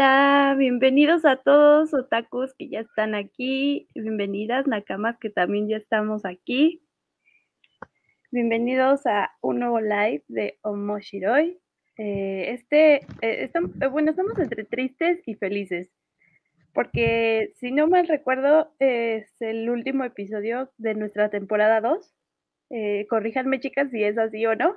Hola, bienvenidos a todos otakus que ya están aquí. Bienvenidas nakamas que también ya estamos aquí. Bienvenidos a un nuevo live de Omoshiroi. Eh, este, eh, eh, bueno, estamos entre tristes y felices, porque si no mal recuerdo, es el último episodio de nuestra temporada 2. corríjanme, chicas, si es así o no.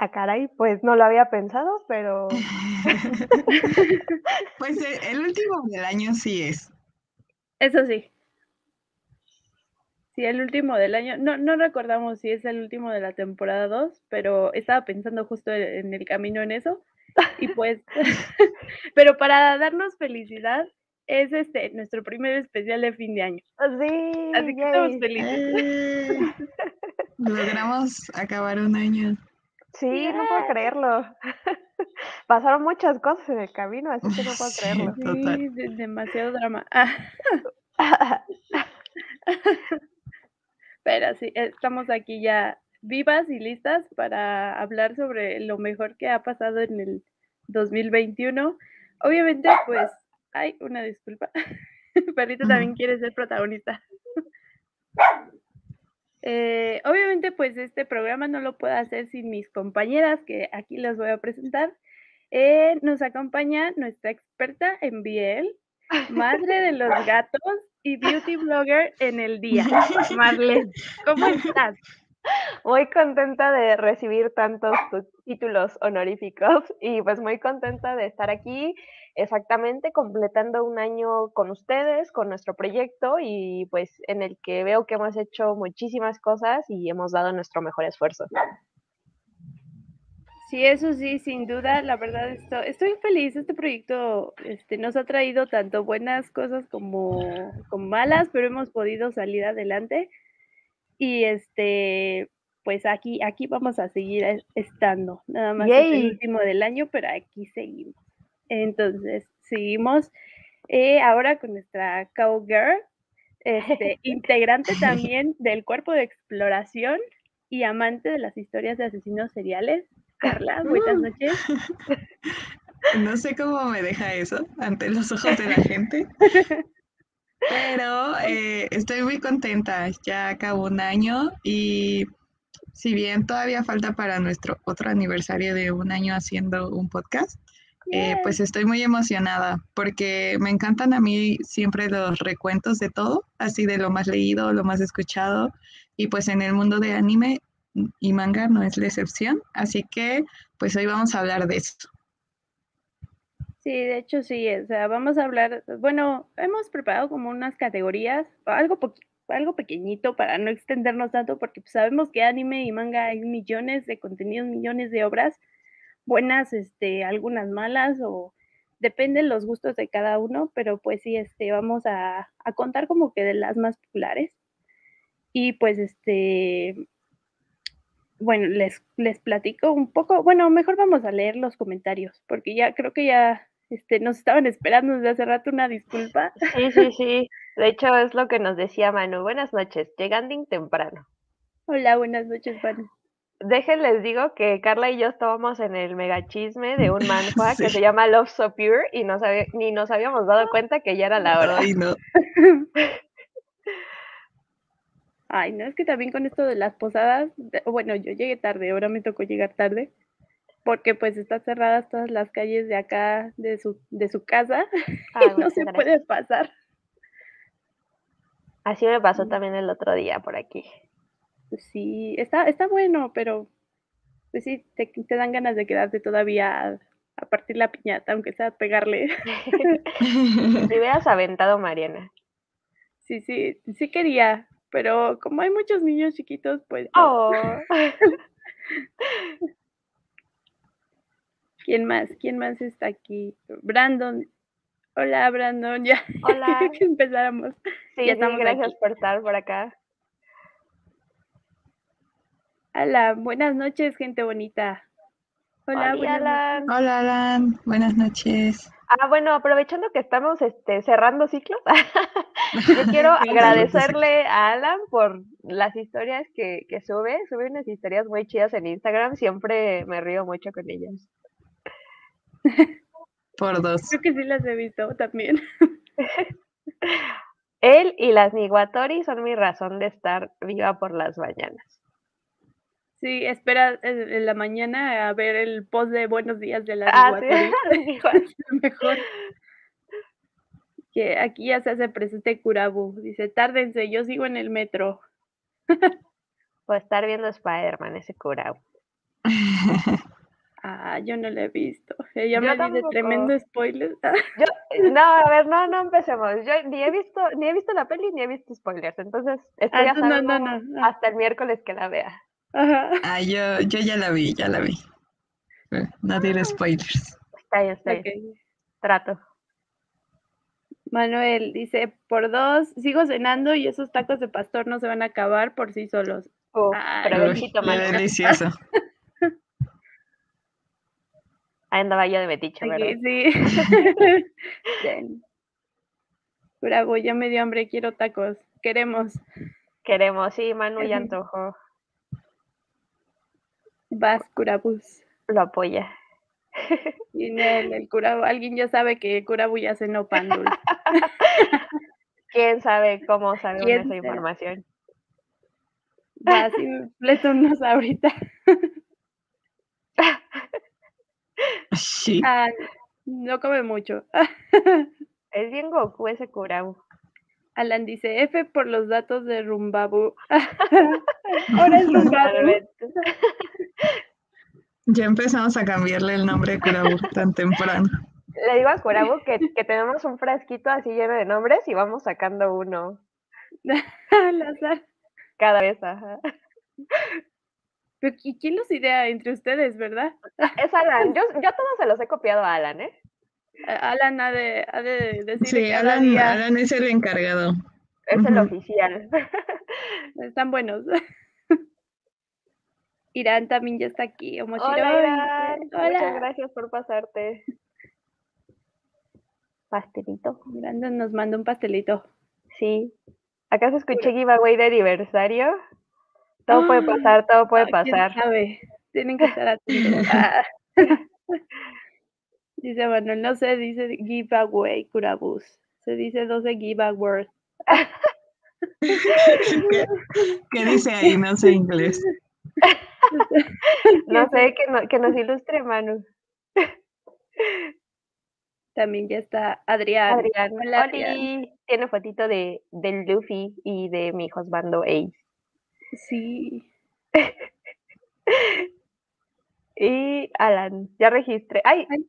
A ah, caray, pues no lo había pensado, pero. pues el último del año sí es. Eso sí. Sí, el último del año. No, no recordamos si es el último de la temporada 2, pero estaba pensando justo en el camino en eso. Y pues, pero para darnos felicidad, es este nuestro primer especial de fin de año. Sí, Así que estamos felices. Logramos acabar un año. Sí, no puedo creerlo. Pasaron muchas cosas en el camino, así que no puedo creerlo. Sí, demasiado drama. Pero sí, estamos aquí ya vivas y listas para hablar sobre lo mejor que ha pasado en el 2021. Obviamente, pues, hay una disculpa. Perrito también quiere ser protagonista. Eh, obviamente, pues este programa no lo puedo hacer sin mis compañeras, que aquí las voy a presentar. Eh, nos acompaña nuestra experta en Biel, madre de los gatos y beauty blogger en el día. Marlene, ¿cómo estás? Muy contenta de recibir tantos títulos honoríficos y pues muy contenta de estar aquí exactamente completando un año con ustedes, con nuestro proyecto y pues en el que veo que hemos hecho muchísimas cosas y hemos dado nuestro mejor esfuerzo. Sí, eso sí, sin duda, la verdad estoy, estoy feliz. Este proyecto este, nos ha traído tanto buenas cosas como, como malas, pero hemos podido salir adelante. Y este, pues aquí, aquí vamos a seguir estando. Nada más es el último del año, pero aquí seguimos. Entonces, seguimos eh, ahora con nuestra cowgirl, este, integrante también del cuerpo de exploración y amante de las historias de asesinos seriales. Carla, buenas uh. noches. No sé cómo me deja eso ante los ojos de la gente, pero eh, estoy muy contenta. Ya acabó un año y si bien todavía falta para nuestro otro aniversario de un año haciendo un podcast, eh, pues estoy muy emocionada porque me encantan a mí siempre los recuentos de todo, así de lo más leído, lo más escuchado. Y pues en el mundo de anime y manga no es la excepción. Así que pues hoy vamos a hablar de eso. Sí, de hecho sí, o sea, vamos a hablar, bueno, hemos preparado como unas categorías, algo, algo pequeñito para no extendernos tanto, porque pues, sabemos que anime y manga hay millones de contenidos, millones de obras, buenas, este, algunas malas o dependen los gustos de cada uno, pero pues sí, este, vamos a, a contar como que de las más populares. Y pues este, bueno, les, les platico un poco, bueno, mejor vamos a leer los comentarios, porque ya creo que ya este, nos estaban esperando desde hace rato una disculpa. Sí, sí, sí. De hecho, es lo que nos decía Manu. Buenas noches, llegando temprano. Hola, buenas noches, Manu déjenles digo que Carla y yo estábamos en el megachisme de un manhua que se llama Love So Pure y no ni nos habíamos dado cuenta que ya era la hora. Ay, no. Ay, no, es que también con esto de las posadas, bueno, yo llegué tarde, ahora me tocó llegar tarde, porque pues están cerradas todas las calles de acá, de su, de su casa, y no se puede pasar. Así me pasó también el otro día por aquí. Pues sí, está, está bueno, pero pues sí, te, dan ganas de quedarte todavía a, partir la piñata, aunque sea pegarle. Te hubieras aventado, Mariana. Sí, sí, sí quería, pero como hay muchos niños chiquitos, pues. Oh. ¿Quién más? ¿Quién más está aquí? Brandon. Hola, Brandon. Ya. Hola. que empezáramos. Sí, ya estamos gracias por estar por acá. Hola, buenas noches, gente bonita. Hola, Hola. Alan. Hola, Alan. Buenas noches. Ah, bueno, aprovechando que estamos este, cerrando ciclos, yo quiero agradecerle a Alan por las historias que, que sube. Sube unas historias muy chidas en Instagram. Siempre me río mucho con ellas. Por dos. Creo que sí las he visto también. Él y las Niguatori son mi razón de estar viva por las mañanas. Sí, espera en, en la mañana a ver el post de buenos días de la Ah, Niguatori. Mejor. Que aquí ya se hace presente Kurabu. Dice, tárdense, yo sigo en el metro. Por estar viendo Spider-Man, ese curao. Ah, yo no lo he visto. Ella Yo me dice tremendo spoiler. Yo, no, a ver, no, no empecemos. Yo ni he visto, ni he visto la peli ni he visto spoilers. Entonces, esto Ah, ya no, no, no. hasta el miércoles que la vea. Ajá. Ah, yo, yo ya la vi, ya la vi. Eh, No diré spoilers. Está bien, está bien. Trato. Manuel dice, por dos, sigo cenando y esos tacos de pastor no se van a acabar por sí solos. Ay, Manu. delicioso. Ahí andaba yo de metiche, ¿verdad? sí. Bien. Bravo, ya me dio hambre, quiero tacos. Queremos. Queremos, sí, Manu ya antojó. Vas, Curabús. Lo apoya. Y el, el Curabu, alguien ya sabe que Curabu ya cenó pan dulce. ¿Quién sabe cómo ¿Quién esa información? Vas y me fleto unos ahorita. Sí. Ah, no come mucho. Es bien Goku ese curao. Alan dice, F por los datos de Rumbabu. Ahora es Rumbabu. Ya empezamos a cambiarle el nombre a Kurabu tan temprano. Le digo a Kurabu que, que tenemos un frasquito así lleno de nombres y vamos sacando uno Al azar. cada vez. Ajá. Pero, ¿y quién los idea entre ustedes, verdad? Es Alan. Yo, yo todos se los he copiado a Alan, ¿eh? A- Alan ha de, ha de decir Sí, Alan, día, Alan es el encargado. Es el oficial. están buenos. Irán también ya está aquí. Hola, Irán. Muchas Hola. gracias por pasarte. Pastelito. Brandon nos manda un pastelito. Sí. ¿Acaso escuché giveaway de aniversario? Todo puede pasar, todo puede Ah, ¿quién pasar. sabe? Tienen que estar atentos. Ah. Dice Manuel, no se dice giveaway, curabús. Se dice 12 giveaways. ¿Qué, qué dice ahí? No sé inglés. No sé, que, no- que nos ilustre Manu. También ya está Adrián. Adrián. Hola, Adrián. Tiene fotito de, del Luffy y de mi husbando Ace. Sí. Y Alan, ya registré. Ay, Ay,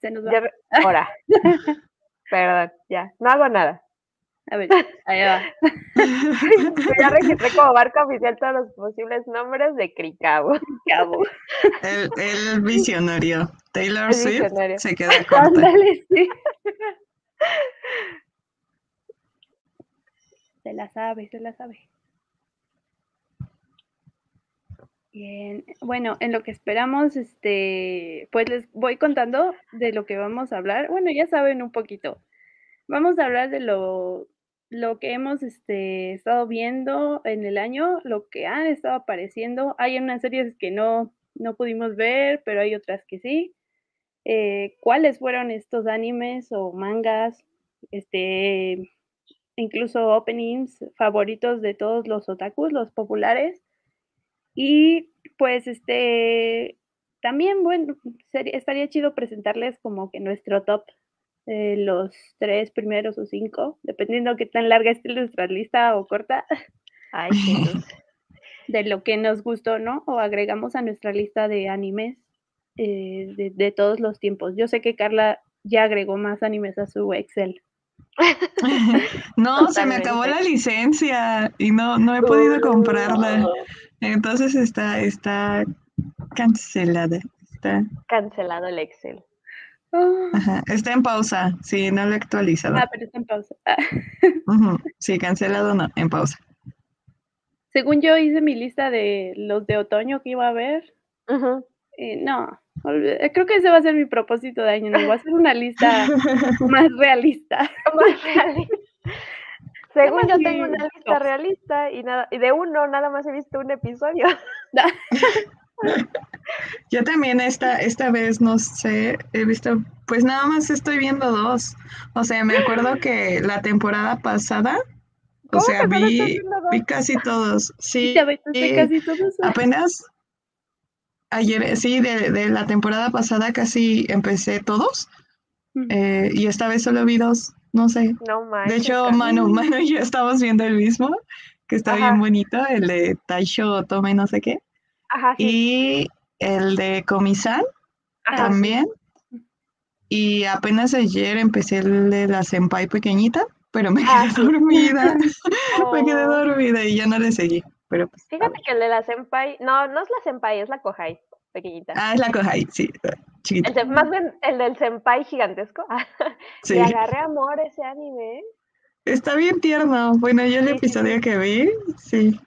se nos va. ya re- ahora. Perdón, ya. No hago nada. A ver, ahí va. Yo ya registré como barca oficial todos los posibles nombres de Cricabo. Cabo. El, el visionario. Taylor El Swift visionario. se queda corta. Ándale, sí. Se la sabe, se la sabe. Bien, bueno, en lo que esperamos, este, pues les voy contando de lo que vamos a hablar. Bueno, ya saben un poquito. Vamos a hablar de lo, lo que hemos este, estado viendo en el año, lo que han estado apareciendo. Hay unas series que no, no pudimos ver, pero hay otras que sí. Eh, ¿Cuáles fueron estos animes o mangas, este, incluso openings favoritos de todos los otakus, los populares? Y pues este, también, bueno, sería- estaría chido presentarles como que nuestro top, eh, los tres primeros o cinco, dependiendo qué tan larga esté nuestra lista o corta, Ay, de lo que nos gustó, ¿no? O agregamos a nuestra lista de animes eh, de, de todos los tiempos. Yo sé que Carla ya agregó más animes a su Excel. No, se me acabó la licencia y no, no he podido comprarla. Entonces está, está cancelada. Está, Cancelado el Excel. Ah, ajá, está en pausa. Sí, no lo he actualizado. ah, pero está en pausa. Ah. Sí, cancelado no, en pausa. Según yo hice mi lista de los de otoño que iba a ver, Ujú. eh, no, Creo que ese va a ser mi propósito de año nuevo, hacer una lista más realista. Más realista. Según yo tengo una lista realista y nada, y de uno nada más he visto un episodio. Yo también esta, esta vez, no sé, he visto, pues nada más estoy viendo dos. O sea, me acuerdo que la temporada pasada, o sea, vi, vi casi todos. Sí, casi todos. Apenas ayer, sí, de, de, la temporada pasada casi empecé todos. Eh, y esta vez solo vi dos, no sé. de hecho, Manu, Manu y yo estamos viendo el mismo, que está bien bonito, el de Taisho Tome no sé qué. Y el de Comisán también. Y apenas ayer empecé el de la Senpai pequeñita, pero me ah, quedé dormida. me quedé oh. dormida y ya no le seguí. Pero pues, Fíjate que el de la Senpai, no, no es la Senpai, es la Kohai pequeñita. Ah, es la Kohai, sí, chiquita. más bien el del Senpai gigantesco. sí. Le agarré amor ese anime. Está bien tierno. Bueno, yo el episodio que vi, sí.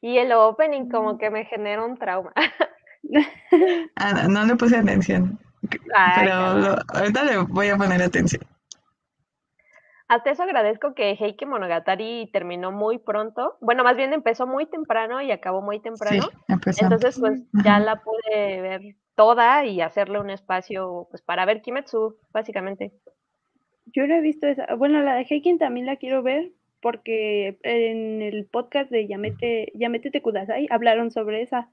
Y el opening como que me genera un trauma. ah, no, le puse atención. pero ahorita le voy a poner atención. Hasta eso agradezco que Heike Monogatari terminó muy pronto. Bueno, más bien empezó muy temprano y acabó muy temprano. Entonces, pues ya la pude ver toda y hacerle un espacio pues para ver Kimetsu, básicamente. Yo no he visto esa. Bueno, la de Heiken también la quiero ver, porque en el podcast de Yamete, Yamete Tekudasai hablaron sobre esa.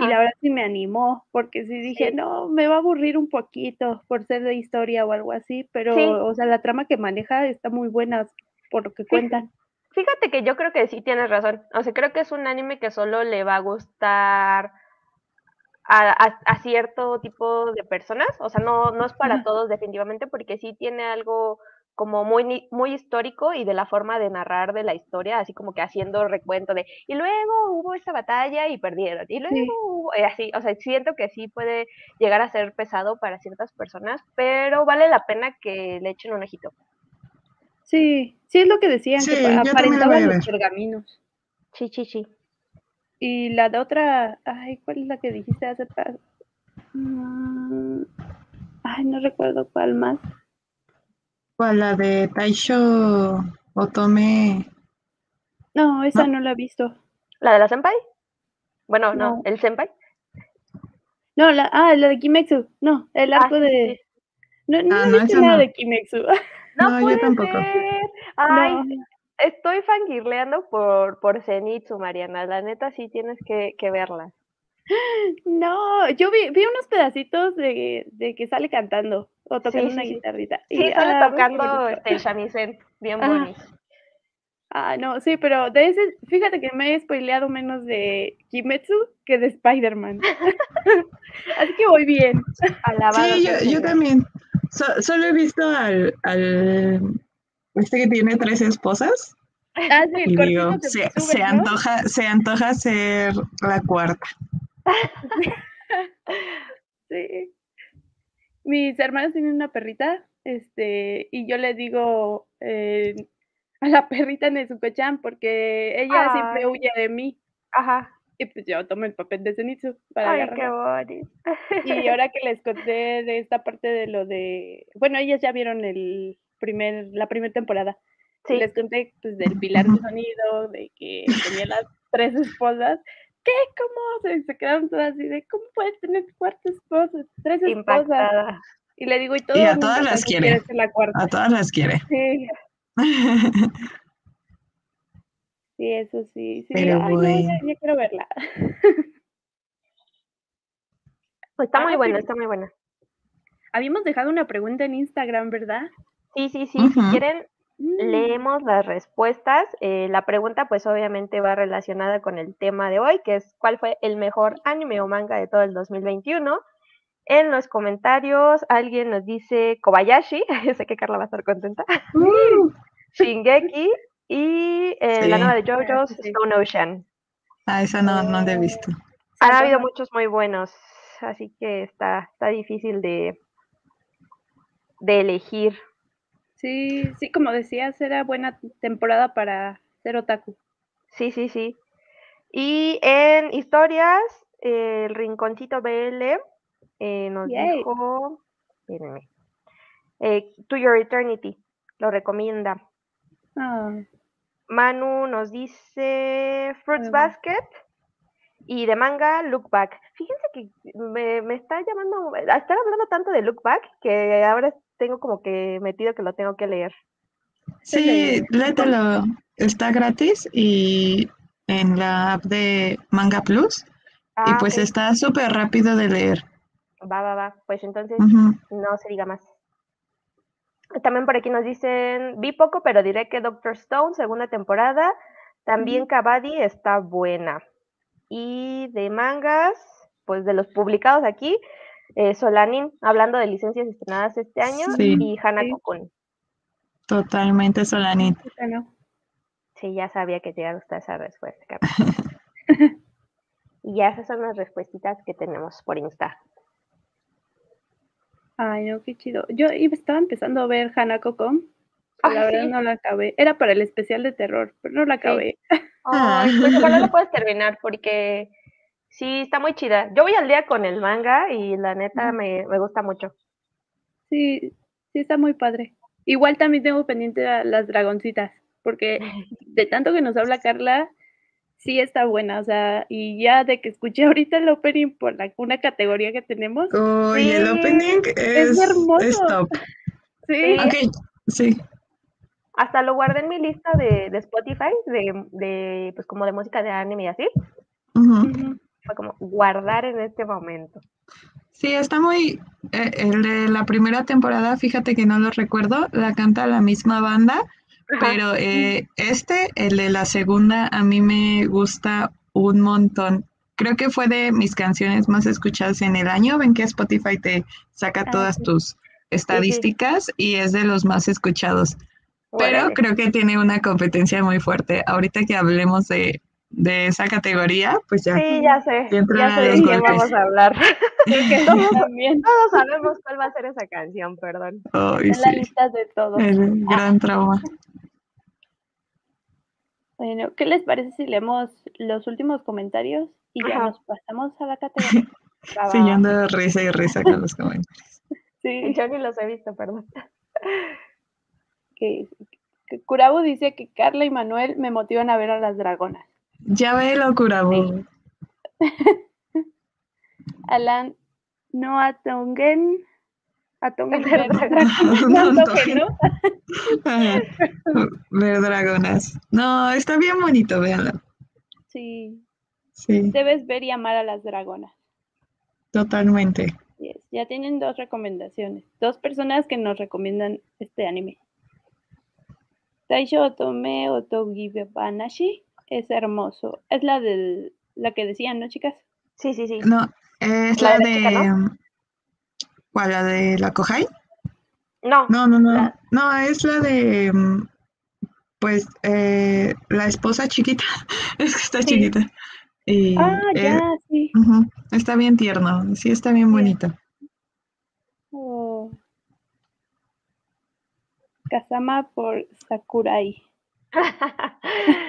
Y la verdad sí me animó, porque sí dije, no, me va a aburrir un poquito por ser de historia o algo así, pero, o sea, la trama que maneja está muy buena por lo que cuentan. Fíjate que yo creo que sí tienes razón. O sea, creo que es un anime que solo le va a gustar a, cierto tipo de personas. O sea, no, no es para todos definitivamente, porque sí tiene algo como muy, muy histórico y de la forma de narrar de la historia, así como que haciendo recuento de, y luego hubo esta batalla y perdieron, y luego hubo, así, o sea, siento que sí puede llegar a ser pesado para ciertas personas, pero vale la pena que le echen un ojito. Sí, sí es lo que decían, que aparentaban los pergaminos. Sí, sí, sí. Y la de otra, ay, ¿cuál es la que dijiste hace? Mm, ay, no recuerdo cuál más. ¿Cuál? La de Taisho Otome. No, esa no, la he visto. ¿La de la Senpai? Bueno, no, ¿el Senpai? No, la, ah, la de Kimetsu. No, el ah, arco de. No, no, ah, no, nada de Kimetsu. No, yo tampoco. Ay, estoy fangirleando por, por Zenitsu, Mariana. La neta sí tienes que, que verla. No, yo vi, vi unos pedacitos de, de que sale cantando o tocando una guitarrita. Sí, y, sale ah, tocando este, shamisen, bien bonito. Ah, no, sí, pero de ese, fíjate que me he spoileado menos de Kimetsu que de Spider-Man. Así que voy bien. sí, yo, yo también. solo he visto al, al, este que tiene tres esposas. Ah, sí, y digo, se, se, antoja, se antoja ser la cuarta. sí. Mis hermanos tienen una perrita, este, y yo le digo eh, a la perrita en su chan porque ella siempre huye de mí. Ajá. Y pues yo tomo el papel de Zenitsu para Ay, qué bonito. Y ahora que les conté de esta parte de lo de, bueno, ellas ya vieron el primer, la primera temporada. Sí. Les conté pues del pilar de sonido, de que tenía las tres esposas ¿qué? ¿Cómo? Se, quedaron todas así de, ¿cómo puedes tener cuatro esposas? Tres esposas. Y le digo, y todo. Y a todas las quiere. A todas las quiere. Sí. sí, eso sí. sí. Pero Ay, ya, quiero verla. Pues está muy buena, está muy buena. Habíamos dejado una pregunta en Instagram, ¿verdad? Sí, sí, sí. Si quieren, Mm. Leemos las respuestas. Eh, la pregunta pues obviamente va relacionada con el tema de hoy, que es cuál fue el mejor anime o manga de todo el 2021. En los comentarios alguien nos dice Kobayashi, sé que Carla va a estar contenta. Uh. Shingeki y eh, la nueva de JoJo's Stone Ocean. Ah, esa no, no la he visto. Ha habido muchos muy buenos, así que está, está difícil de, de elegir. Sí, sí, como decías, era buena temporada para ser otaku. Sí, sí, sí. Y en historias, el Rinconcito BL eh, nos Yay. dijo, espérenme, eh, To Your Eternity, lo recomienda. Ah, Manu nos dice Fruits. Basket y de manga Look Back. Fíjense que me, me está llamando, a estar hablando tanto de Look Back que ahora tengo como que metido que lo tengo que leer. Sí, léetelo. Está gratis y en la app de Manga Plus. y Ah, pues está súper rápido de leer. Va, va, va. Pues entonces no se diga más. También por aquí nos dicen, vi poco, pero diré que Doctor Stone, segunda temporada. También Cavadi está buena. Y de mangas, pues de los publicados aquí, eh, Solanin, hablando de licencias estrenadas este año, Sí. y Hanako Sí. Totalmente no. Sí, ya sabía que te iba a gustar esa respuesta, y ya esas son las respuestitas que tenemos por Insta. Ay, no, qué chido. Yo iba- estaba empezando a ver Kom. pero Ay, La verdad sí. no la acabé. Era para el especial de terror, pero no la acabé. Ah. Ay, pues ojalá lo puedas terminar porque sí, está muy chida. Yo voy al día con el manga y la neta me, me gusta mucho. Sí, sí está muy padre. Igual también tengo pendiente a las dragoncitas, porque de tanto que nos habla Carla, sí está buena. O sea, y ya de que escuché ahorita el opening por la, una categoría que tenemos, Uy, el Sí, opening es, hermoso. es top. sí, Sí. Ok, sí. Hasta lo guardé en mi lista de, de Spotify, de, de, pues como de música de anime y así. Fue como guardar en este momento. Sí, está muy... eh, el de la primera temporada, fíjate que no lo recuerdo, la canta la misma banda, Ajá. pero eh, este, el de la segunda, a mí me gusta un montón. Creo que fue de mis canciones más escuchadas en el año. Ven que Spotify te saca Ah, todas tus estadísticas y es de los más escuchados. Pero creo que tiene una competencia muy fuerte. Ahorita que hablemos de, de esa categoría, pues ya. Sí, ya sé. Ya sé de los quién vamos a hablar. todos, también todos sabemos cuál va a ser esa canción, perdón. Ay, en la lista de todos. el gran trauma. Bueno, ¿qué les parece si leemos los últimos comentarios y ya Ajá. nos pasamos a la categoría? Sí, yo ando risa y risa con los comentarios. Sí, Yo ni los he visto, perdón. que, dice que Carla y Manuel me motivan a ver a las dragonas. Ya ve locura, bu. Alan, no atongen. Atongen. Ver dragonas. No, está bien bonito, véanlo. Sí, Sí, debes ver y amar a las dragonas. totalmente. Yes, Ya tienen dos recomendaciones. Dos personas que nos recomiendan este anime. Taisho Otome Otogibanashi es hermoso. Es la del la que decían, ¿no, chicas? Sí, sí, sí. No, es La la, de chica, de... ¿Cuál? ¿La de la Kohai? No, No, no, no. La- No, es la de... Pues eh, la esposa chiquita. Es que está Sí. chiquita. Y, Ah, eh, ya, sí. ujú, Está bien tierno. Sí, está bien Sí. bonito. Oh. Kazama por Sakurai.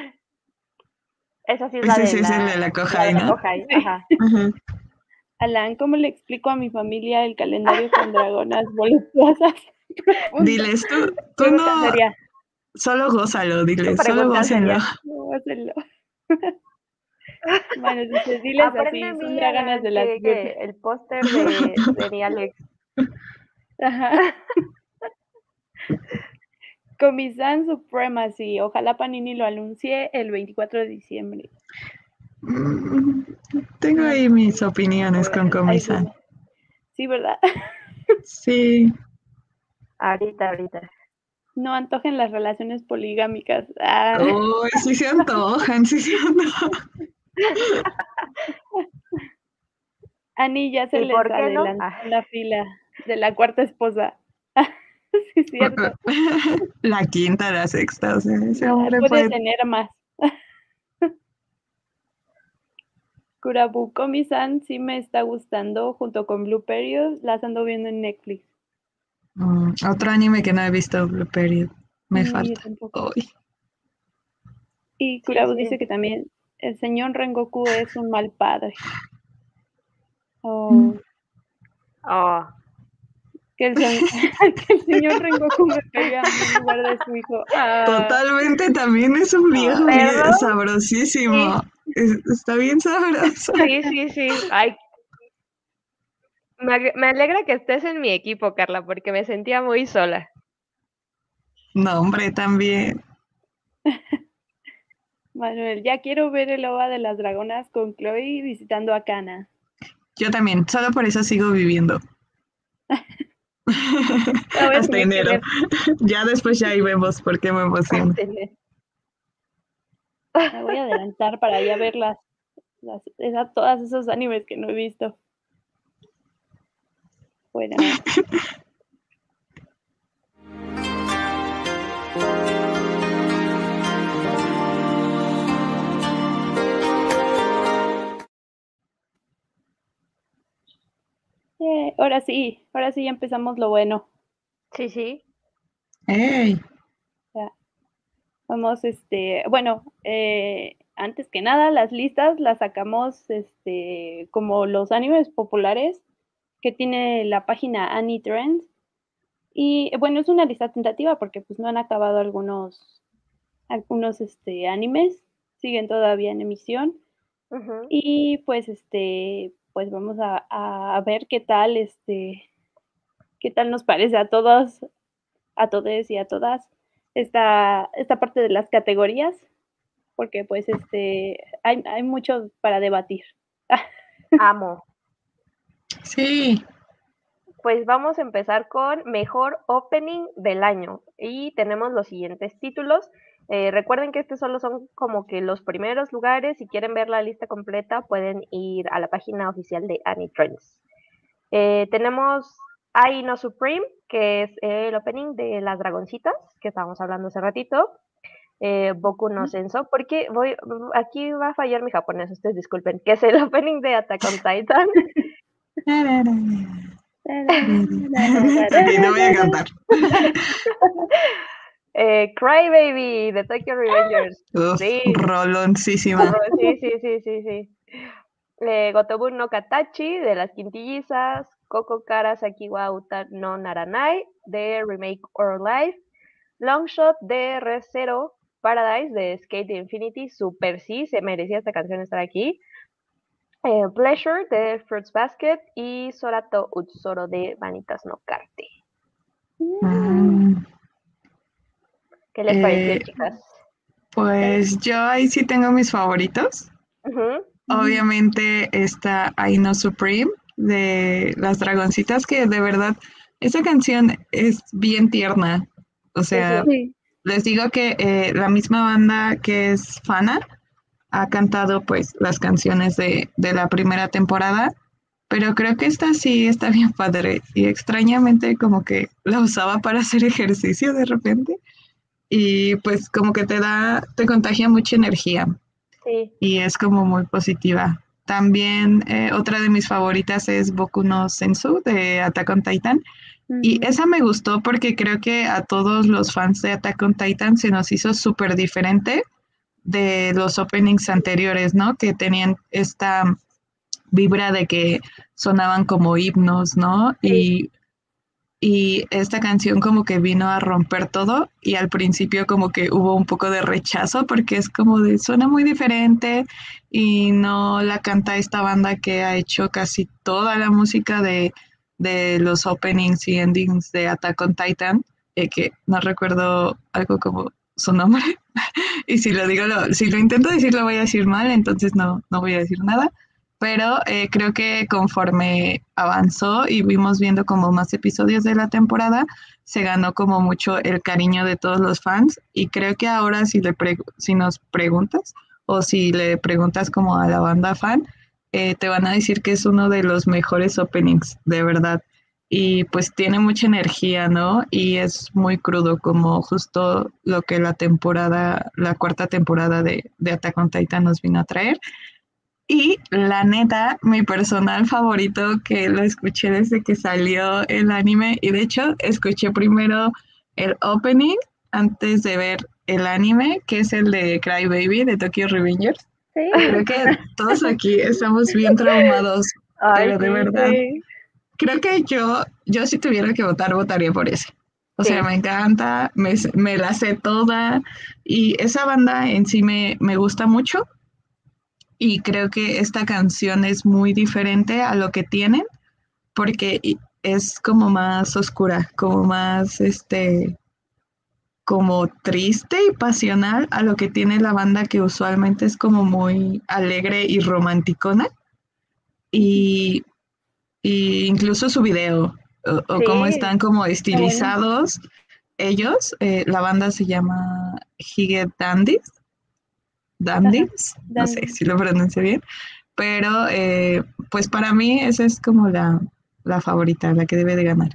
Esa sí es la de sí es la, el de la la de la ¿no? Kohai, Sí. ajá. Ajá. Alan, ¿cómo le explico a mi familia el calendario con dragonas voluptuosas? Diles, tú, tú no, seria. solo gózalo, diles, solo gócenlo. hácenlo. bueno, dice, diles así, Aprende a son Alan, de las que, que el póster de, de mi Alex. Ajá. Comisan Supremacy. Ojalá Panini lo anuncie el 24 de diciembre. Mm, Tengo ahí mis opiniones con Comisan. Sí, ¿verdad? Sí, Ahorita, ahorita. No antojen las relaciones poligámicas. Ah, Uy, sí se antojan, sí se antojan. Ani ya se ¿Y les no? adelantó la fila de la cuarta esposa. sí, es cierto. La quinta, la sexta, o sea, ese hombre Puede puede... tener más. Kurabu Komi-san sí me está gustando junto con Blue Period. Las ando viendo en Netflix. Mm, otro anime que no he visto, Blue Period. Me Mm, yo falta. Uy. Y Kurabu sí. dice que también el señor Rengoku es un mal padre. Oh, Mm. Oh. Que el, que el señor Rengoku me pega en lugar de su hijo. Ah. Totalmente también es un viejo sabrosísimo. está bien sabroso. Sí, sí, sí. Ay. Me, me alegra que estés en mi equipo, Carla, porque me sentía muy sola. No, hombre, también. Manuel, ya quiero ver el OVA de las dragonas con Chloe visitando a Kana. Yo también, solo por eso sigo viviendo. Hasta enero. Ya después ya ahí vemos por qué me emociono. Me voy a adelantar para ya ver las, las todas esos animes que no he visto. Bueno. Eh, ahora sí, ahora sí ya empezamos lo bueno. Sí, sí. ¡Ey! vamos, este, bueno, eh, antes que nada, las listas las sacamos este, como los animes populares que tiene la página Annie Trends. Y bueno, es una lista tentativa porque pues no han acabado algunos, algunos este, animes, siguen todavía en emisión. Y pues este, pues vamos a, ver qué tal, este, qué tal nos parece a todos, a todos y a todas esta, esta parte de las categorías, porque pues este, hay, hay mucho para debatir. Amo. Sí. Pues vamos a empezar con mejor opening del año y tenemos los siguientes títulos. Eh, recuerden que estos solo son como que los primeros lugares. Si quieren ver la lista completa, pueden ir a la página oficial de Annie Trends. Eh, tenemos I No Supreme, que es el opening de las dragoncitas, que estábamos hablando hace ratito. Eh, Boku no Senso, porque voy, aquí va a fallar mi japonés, ustedes disculpen, que es el opening de Attack on Titan. no voy a cantar. Eh, Cry Baby de Tokyo Revengers. sí. Roloncísima. Sí, sí, sí, sí, sí. Eh, Gotobu no Katachi de las quintillizas. Koko Kara Sakiwa Uta no Naranai de Remake or Life. Longshot de Red Zero Paradise de Skate Infinity. Super sí, se merecía esta canción estar aquí. Eh, Pleasure de Fruits Basket y Sorato Utsoro de Vanitas no Karte. Mm. ¿Qué les pareció, eh, chicas? Pues yo ahí sí tengo mis favoritos. Obviamente está I Know Supreme de las dragoncitas, que de verdad, esa canción es bien tierna. O sea, les digo que eh, la misma banda que es Fana ha cantado pues las canciones de, de la primera temporada, pero creo que esta sí está bien padre y extrañamente como que la usaba para hacer ejercicio de repente y pues como que te da, te contagia mucha energía. Sí. Y es como muy positiva. También eh, otra de mis favoritas es Boku no Sensu de Attack on Titan. Y esa me gustó porque creo que a todos los fans de Attack on Titan se nos hizo súper diferente de los openings anteriores, ¿no? Que tenían esta vibra de que sonaban como himnos, ¿no? Y y esta canción como que vino a romper todo y al principio como que hubo un poco de rechazo porque es como de suena muy diferente y no la canta esta banda que ha hecho casi toda la música de, los openings y endings de Attack on Titan, eh, que no recuerdo algo como su nombre. Y si lo digo, si lo intento decir lo voy a decir mal, entonces no, no voy a decir nada pero eh, creo que conforme avanzó y vimos viendo como más episodios de la temporada, se ganó como mucho el cariño de todos los fans y creo que ahora si, le si nos preguntas o si le preguntas como a la banda fan, eh, te van a decir que es uno de los mejores openings, de verdad. Y pues tiene mucha energía, ¿no? Y es muy crudo, como justo lo que la temporada, la cuarta temporada de, de Attack on Titan nos vino a traer. Y la neta, mi personal favorito que lo escuché desde que salió el anime, y de hecho escuché primero el opening antes de ver el anime, que es el de Cry Baby de Tokyo Revengers. Creo que todos aquí estamos bien traumados, pero de verdad. creo que yo, yo si tuviera que votar, votaría por ese. O sea, me encanta, me, me, la sé toda y esa banda en sí me, me gusta mucho y creo que esta canción es muy diferente a lo que tienen porque es como más oscura, como más este como triste y pasional a lo que tiene la banda que usualmente es como muy alegre y romanticona. Y, incluso su video, o, cómo están como estilizados ellos, eh, la banda se llama Hige Dandies. Dandies, no sé si lo pronuncio bien, pero eh, pues para mí esa es como la, la favorita, la que debe de ganar.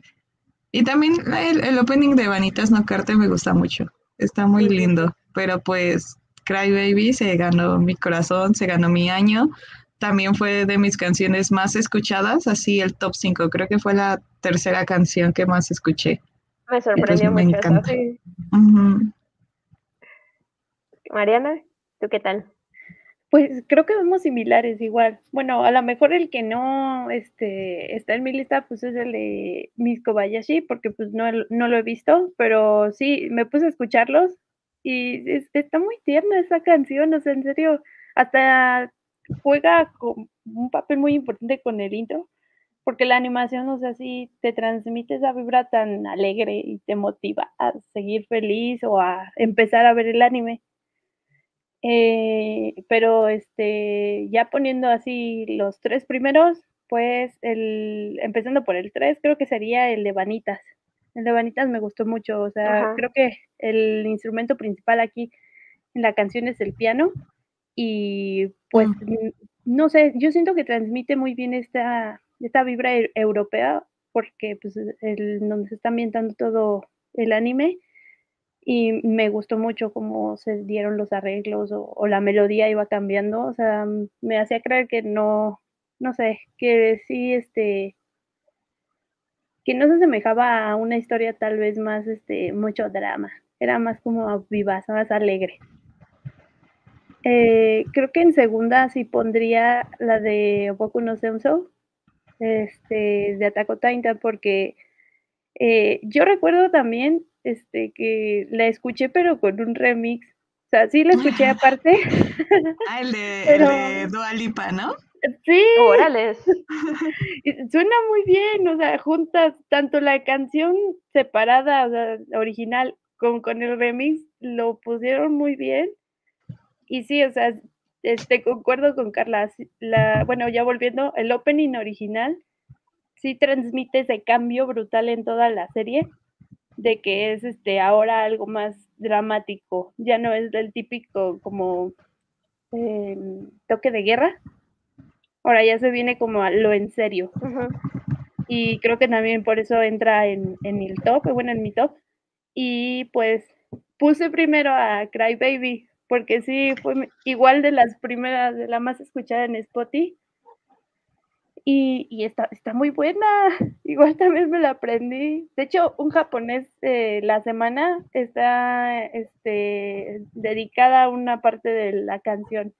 Y también el, opening de Vanitas No Carte me gusta mucho. Está muy lindo. Pero pues Cry Baby se ganó mi corazón, se ganó mi año. También fue de mis canciones más escuchadas, así el top 5. Creo que fue la tercera canción que más escuché. Me sorprendió mucho eso. Mariana, ¿tú qué tal? Pues creo que vemos similares igual. Bueno, a lo mejor el que no este, está en mi lista, pues es el de Miss Kobayashi, porque pues no, no lo he visto, pero sí, me puse a escucharlos y está muy tierna esa canción, o sea, en serio, hasta juega con un papel muy importante con el intro, porque la animación, o sea, sí te transmite esa vibra tan alegre y te motiva a seguir feliz o a empezar a ver el anime. Eh, pero este, ya poniendo así los tres primeros, pues el, empezando por el tres, creo que sería el de Vanitas. El de Vanitas me gustó mucho, o sea, creo que el instrumento principal aquí en la canción es el piano y pues no sé, yo siento que transmite muy bien esta, esta vibra e, europea porque pues el, donde se está ambientando todo el anime y me gustó mucho cómo se dieron los arreglos o, la melodía iba cambiando, o sea, me hacía creer que no, no sé, que sí, este, que no se asemejaba a una historia tal vez más, este, mucho drama, era más como vivaz, más alegre. Eh, creo que en segunda sí pondría la de Boku no Senso, este, de Attack on porque eh, yo recuerdo también este, que la escuché, pero con un remix. O sea, sí la escuché aparte. Ah, el de, Dualipa, ¿no? Sí. Órale. Suena muy bien, o sea, juntas tanto la canción separada, o sea, original, con, con el remix, lo pusieron muy bien. Y sí, o sea, este, concuerdo con Carla. La, bueno, ya volviendo, el opening original sí transmite ese cambio brutal en toda la serie de que es este ahora algo más dramático, ya no es del típico como em, toque de guerra, ahora ya se viene como a lo en serio. Y creo que también por eso entra en, en el top, bueno, en mi top. Y pues puse primero a Cry Baby, porque sí, fue igual de las primeras, de la más escuchada en Spotify. Y, está, está muy buena. Igual también me la aprendí. De hecho, un japonés eh, la semana está este, dedicada a una parte de la canción.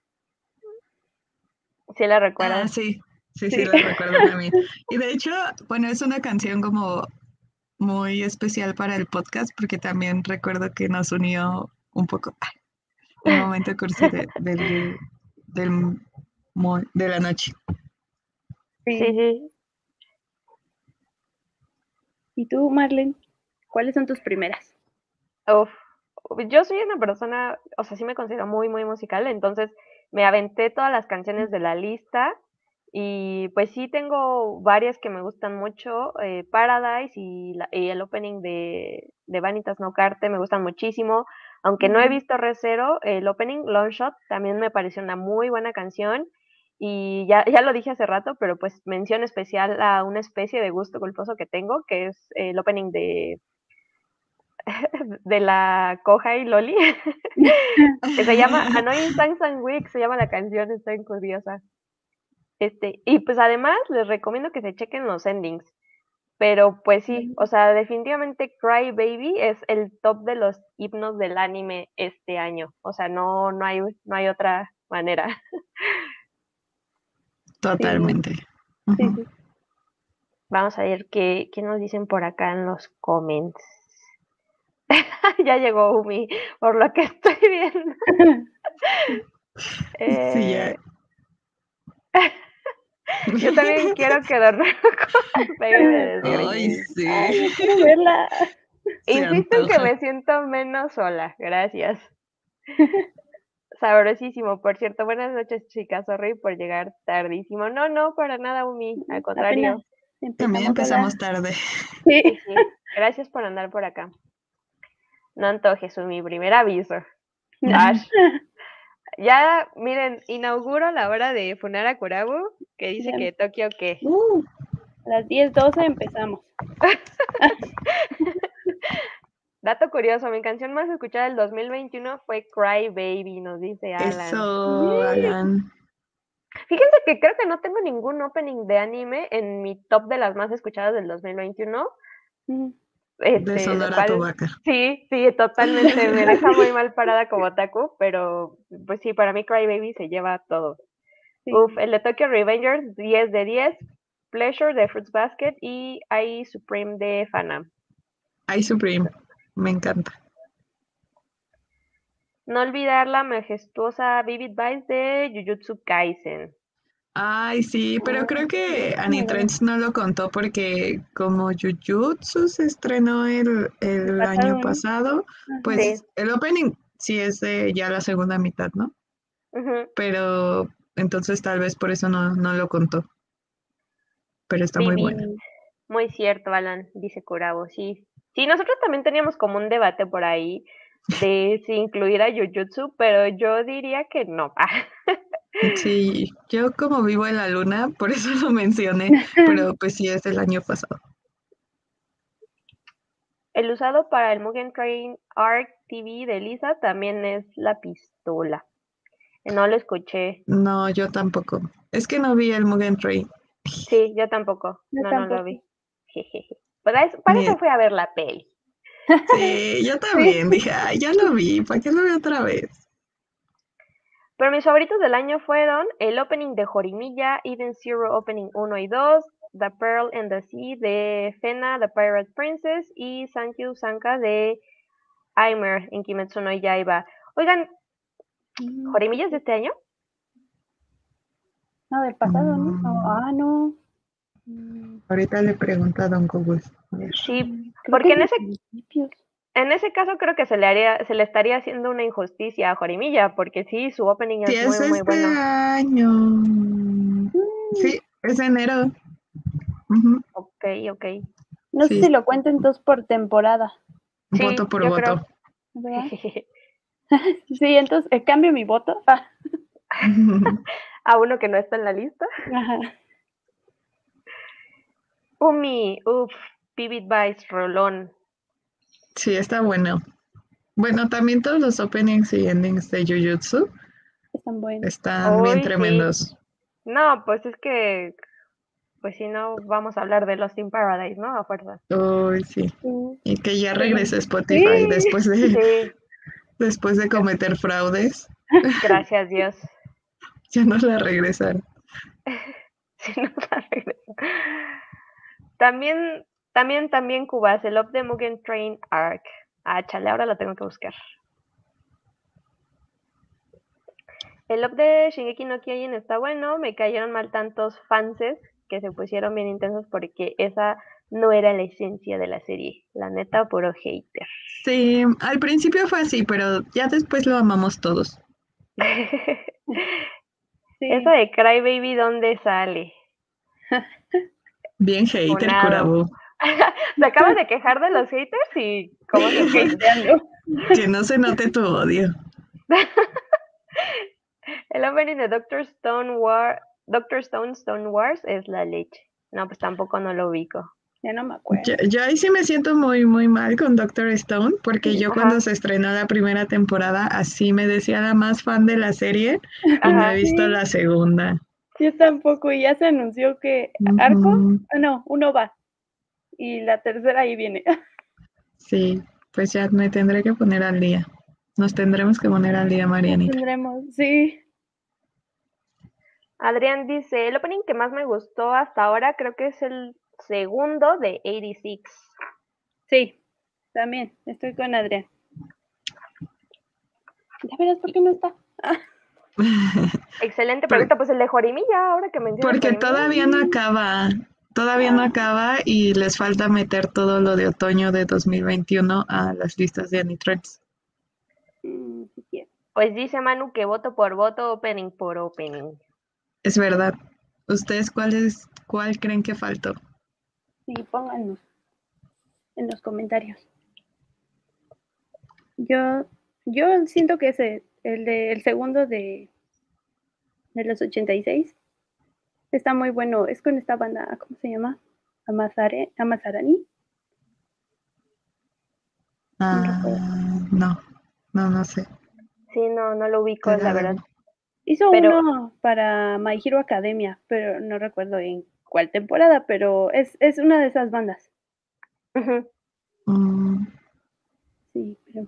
Sí, la. Ah, sí. Sí, sí, la recuerdo también. Y de hecho, bueno, es una canción como muy especial para el podcast porque también recuerdo que nos unió un poco un momento cursi del, de la noche. Sí. ¿Y tú, Marlene? ¿Cuáles son tus primeras? Uf, yo soy una persona, o sea, sí me considero muy, muy musical, entonces me aventé todas las canciones de la lista y pues sí tengo varias que me gustan mucho, eh, Paradise y, el opening de, de Vanitas No Carte me gustan muchísimo, aunque no he visto Recero, el opening Long Shot también me pareció una muy buena canción y ya, ya lo dije hace rato, pero pues mención especial a una especie de gusto culposo que tengo, que es el opening de, de la Coja y Loli, que se llama Annoying Sang Sang Week, se llama la canción, está curiosa. Este, y pues además les recomiendo que se chequen los endings. Pero pues sí, o sea, definitivamente Cry Baby es el top de los himnos del anime este año. O sea, no, no hay, no hay otra manera. Totalmente. Vamos a ver qué, qué nos dicen por acá en los comments. ya llegó Umi, por lo que estoy viendo. Sí, ya. Eh, yo también quiero que dormir con Pegue de Ay, sí. Ay, quiero verla. Insisto en que me siento menos sola. Gracias. Sabrosísimo, por cierto. Buenas noches, chicas. Sorry por llegar tardísimo. No, no, para nada, Umi. Al contrario. Empezamos También a empezamos tarde. Sí. Sí, sí. Gracias por andar por acá. No antojes, mi primer aviso. Ya, miren, inauguro la hora de Funara Kurabu, que dice que Tokio que. Uh, a las 10.12 empezamos. Dato curioso, mi canción más escuchada del 2021 fue Cry Baby, nos dice Alan. Eso, Alan. Fíjense que creo que no tengo ningún opening de anime en mi top de las más escuchadas del 2021. Mm. Este, De Sonora cual-. Sí, sí, totalmente. Me deja muy mal parada como Taku, pero pues sí, para mí Cry Baby se lleva todo. Sí. Uf, el de Tokyo Revengers, 10 de 10. Pleasure de Fruits Basket y I Supreme de Fana. Ay, Supreme. Me encanta. No olvidar la majestuosa Vivid Vice de Jujutsu Kaisen. Ay, sí, pero creo que Annie Trends no lo contó porque como Jujutsu se estrenó el, el pasado, año pasado, Ajá. pues Sí. el opening sí es de ya la segunda mitad, ¿no? Pero entonces tal vez por eso no, no lo contó. Pero está muy bueno. Muy cierto, Alan, dice Kurabo, sí. Sí, nosotros también teníamos como un debate por ahí de si incluir a Jujutsu, pero yo diría que no. Sí, yo como vivo en la luna, por eso lo mencioné, pero pues sí es del año pasado. El usado para el Mugen Train Arc TV de Lisa también es la pistola. No lo escuché. No, yo tampoco. Es que no vi el Mugen Train. Sí, yo tampoco. Yo no, no tampoco. lo vi. Jejeje. Para eso, para eso fui a ver la peli. Sí, yo también dije, ay, ya lo vi, ¿para qué lo veo otra vez? Pero mis favoritos del año fueron el opening de Jorimilla, Eden Zero Opening 1 y 2, The Pearl and the Sea de Fena, The Pirate Princess y Sankyu Sanka de Aimer en Kimetsu no Yaiba. Oigan, Mm. ¿Jorimilla es de este año? No, del pasado, ¿no? Mm. No, ah, no. Mm, Ahorita le pregunto a Don Google. Sí, porque que en ese. En ese caso creo que se le haría, se le estaría haciendo una injusticia a Jorimilla, porque sí, su opening Sí, es es muy, muy este bueno. año. Sí, es enero. Ok, ok. No Sí. sé si lo cuenten entonces por temporada, Sí, Voto por voto. Sí, entonces eh, cambio mi voto. A uno que no está en la lista. ajá. Umi, uff, Vivid Vice, Rolón. Sí, está bueno. Bueno, también todos los openings y endings de Jujutsu Están buenos. están Uy, bien sí. tremendos. No, pues es que, pues si no, vamos a hablar de Lost in Paradise, ¿no? A fuerza. Uy, sí. Sí. Y que ya regrese Spotify Sí. después de, Sí, después de cometer fraudes. gracias Dios. Ya no la regresaron. Sí, nos la regresó. También, también, también Cubas, el Up de Mugen Train Arc. Ah, chale, ahora lo tengo que buscar. El up de Shingeki no Kyojin está bueno, me cayeron mal tantos fanses que se pusieron bien intensos porque esa no era la esencia de la serie. La neta, puro hater. Sí, al principio fue así, pero ya después lo amamos todos. Sí. Esa de Cry Baby, ¿dónde sale? Bien hater, Funado. Kurabu. Se acaba de quejar de los haters y cómo se. Hateando. Que no se note tu odio. El opening de Doctor Stone War, Doctor Stone Stone Wars es la leche. No, pues tampoco no lo ubico. Ya no me acuerdo. Yo, yo ahí sí me siento muy, muy mal con Doctor Stone, porque yo Ajá. cuando se estrenó la primera temporada, así me decía la más fan de la serie y no he visto Sí. la segunda. Yo tampoco, y ya se anunció que Arco, ah, no, uno va. Y la tercera ahí viene. Sí, pues ya me tendré que poner al día. Nos tendremos que poner al día, Marianita. Tendremos, sí. Adrián dice, el opening que más me gustó hasta ahora creo que es el segundo de 86. Sí, también, estoy con Adrián. ¿Ya verás por qué no está? Excelente pregunta, pues el de Jorimilla, ahora que mencionas. Porque todavía no acaba, todavía no ah. acaba y les falta meter todo lo de otoño de 2021 a las listas de Anitrends. Pues dice Manu que voto por voto, opening por opening. Es verdad. ¿Ustedes cuál, es, cuál creen que faltó? Sí, pónganos en los comentarios. Yo, yo siento que ese, el, de, el segundo de, de los 86 está muy bueno. Es con esta banda, ¿cómo se llama? Amazare, Amazarani. Ah, no, no, no sé. Sí, no, no lo ubico, la verdad. Hizo uno para My Hero Academia, pero no recuerdo en cuál temporada, pero es, es una de esas bandas. Mm. Sí, pero...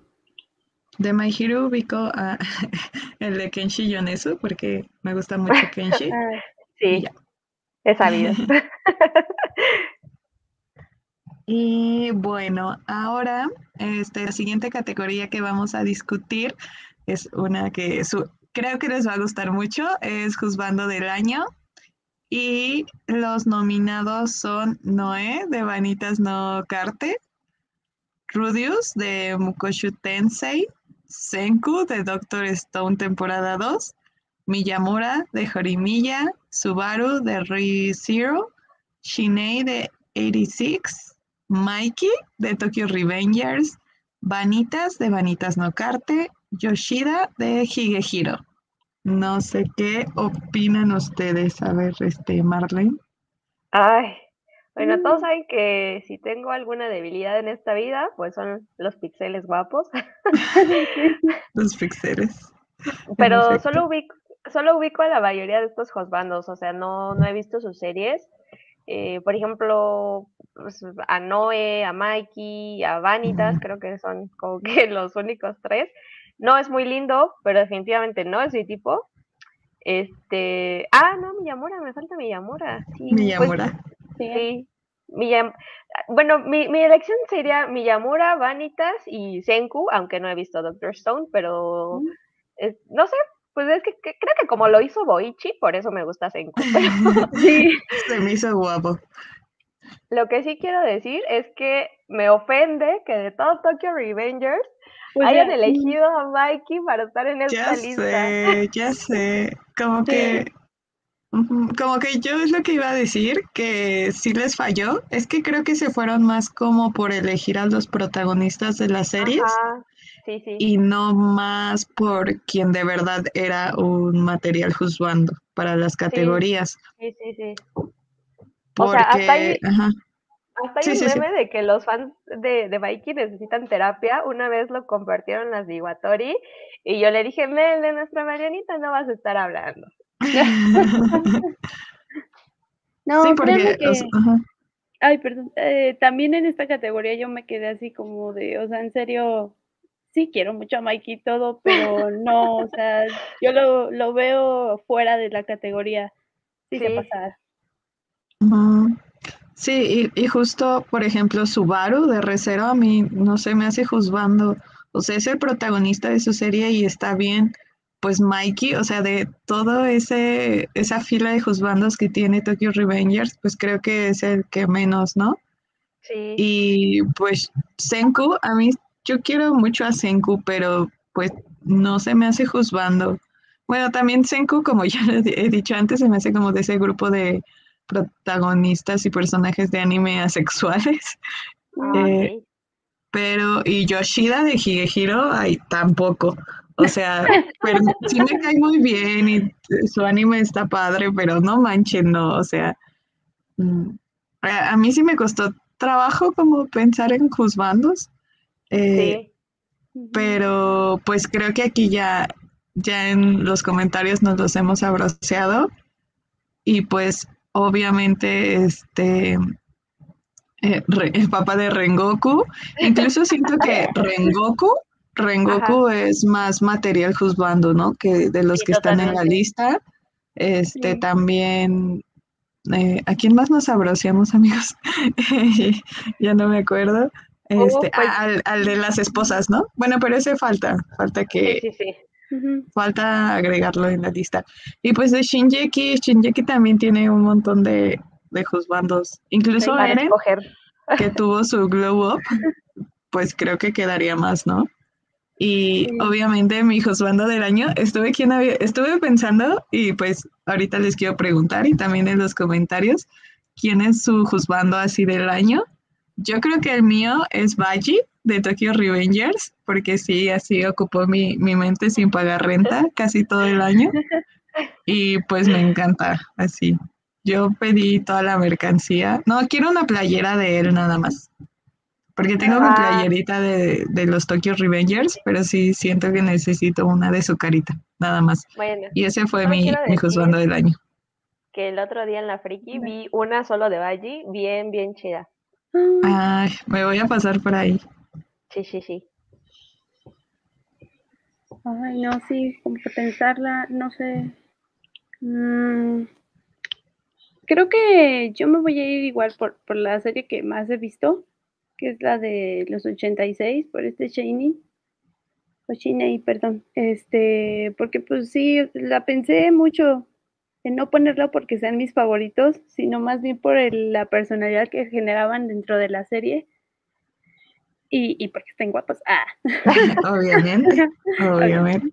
De My Hero ubico a el de Kenshi Yonesu porque me gusta mucho Kenshi. Ah, sí, es sabido. y bueno, ahora este, la siguiente categoría que vamos a discutir es una que su, creo que les va a gustar mucho, es Juzgando del Año. Y los nominados son Noé de Vanitas no Karte, Rudius de Mukoshu Tensei, Senku de Doctor Stone temporada 2, Miyamura de Horimiya, Subaru de ReZero, Shinei de 86, Mikey de Tokyo Revengers, Vanitas de Vanitas no Karte, Yoshida de Higehiro. No sé qué opinan ustedes. A ver, este, Marlene. Ay, bueno, todos mm. saben que si tengo alguna debilidad en esta vida, pues son los pixeles guapos. los pixeles. Pero solo ubico, solo ubico a la mayoría de estos hostbandos, o sea, no, no he visto sus series. Eh, por ejemplo, pues, a Noé, a Mikey, a Vanitas, creo que son como que los únicos tres. No es muy lindo, pero definitivamente no es mi tipo. Este, ah, no, Miyamura, me falta Miyamura. Sí, Miyamura. Pues, sí. bueno, mi, mi, elección sería Miyamura, Vanitas y Senku, aunque no he visto Doctor Stone, pero no sé, pues es que, creo que como lo hizo Boichi, por eso me gusta Senku. sí. Se me hizo guapo. Lo que sí quiero decir es que me ofende que de todo Tokyo Revengers pues hayan elegido a Mikey para estar en esta ya lista. Sé, ya sé, como que como que yo es lo que iba a decir, que sí les falló, es que creo que se fueron más como por elegir a los protagonistas de las series sí, sí. y no más por quien de verdad era un material juzgando para las categorías. Sí, sí, sí. Porque, o sea, hasta ahí, ajá. Hasta hay un meme de que los fans de, de Mikey necesitan terapia. Una vez lo compartieron las de Iwatori y yo le dije, Mel, de nuestra Marianita no vas a estar hablando. no, sí, porque, que... Ay, perdón. Eh, también en esta categoría yo me quedé así como de, o sea, en serio, sí quiero mucho a Mikey y todo, pero no, o sea, yo lo, lo veo fuera de la categoría. Sí, sí. se pasa. Sí, y, justo, por ejemplo, Subaru de Recero a mí, no sé, me hace juzgando, o sea, es el protagonista de su serie y está bien, pues Mikey, o sea, de todo ese, esa fila de juzgandos que tiene Tokyo Revengers, pues creo que es el que menos, ¿no? Sí. Y pues Senku, a mí, yo quiero mucho a Senku, pero pues no se me hace juzgando. Bueno, también Senku, como ya he dicho antes, se me hace como de ese grupo de protagonistas y personajes de anime asexuales. Ah, eh, pero, y Yoshida de Higehiro, ay, tampoco. O sea, pero, sí me cae muy bien y su anime está padre, pero no manchen, no. O sea, mm, a, mí sí me costó trabajo como pensar en juzgandos. Eh, pero pues creo que aquí ya, ya en los comentarios nos los hemos abroceado. Y pues obviamente este eh, el papá de Rengoku. Incluso siento que Rengoku, Rengoku es más material juzgando, ¿no? Que de los que están en la lista. Este también eh, ¿a quién más nos abroceamos, amigos? ya no me acuerdo. Oh, Este, pues- al, al de las esposas, ¿no? Bueno, pero ese falta, falta que, Sí, sí, falta agregarlo en la lista. Y pues de Shinjeki, Shinjeki también tiene un montón de, de juzbandos. Incluso Eren, que tuvo su glow up, pues creo que quedaría más, ¿no? Y Sí. obviamente mi juzgando del año, estuve, quién había- estuve pensando y pues ahorita les quiero preguntar y también en los comentarios, ¿quién es su juzgando así del año? Yo creo que el mío es Baji de Tokyo Revengers, porque sí, así ocupó mi, mi mente sin pagar renta casi todo el año. Y pues me encanta, así. Yo pedí toda la mercancía. No, quiero una playera de él nada más. Porque tengo mi playerita de, de los Tokyo Revengers, pero sí siento que necesito una de su carita, nada más. Bueno, Y ese fue mi, mi juzgando del año. que el otro día en la Friki vi una solo de Baji, bien, bien chida. Ay, me voy a pasar por ahí. Sí, sí, sí. Ay, no, sí, como que pensarla, no sé. Mm, creo que yo me voy a ir igual por, por la serie que más he visto, que es la de los 86, por este Shiney. O Shinei, perdón. Este, porque pues sí, la pensé mucho en no ponerla porque sean mis favoritos, sino más bien por el- la personalidad que generaban dentro de la serie. Y, y porque estén guapos. Ah. Obviamente, obviamente.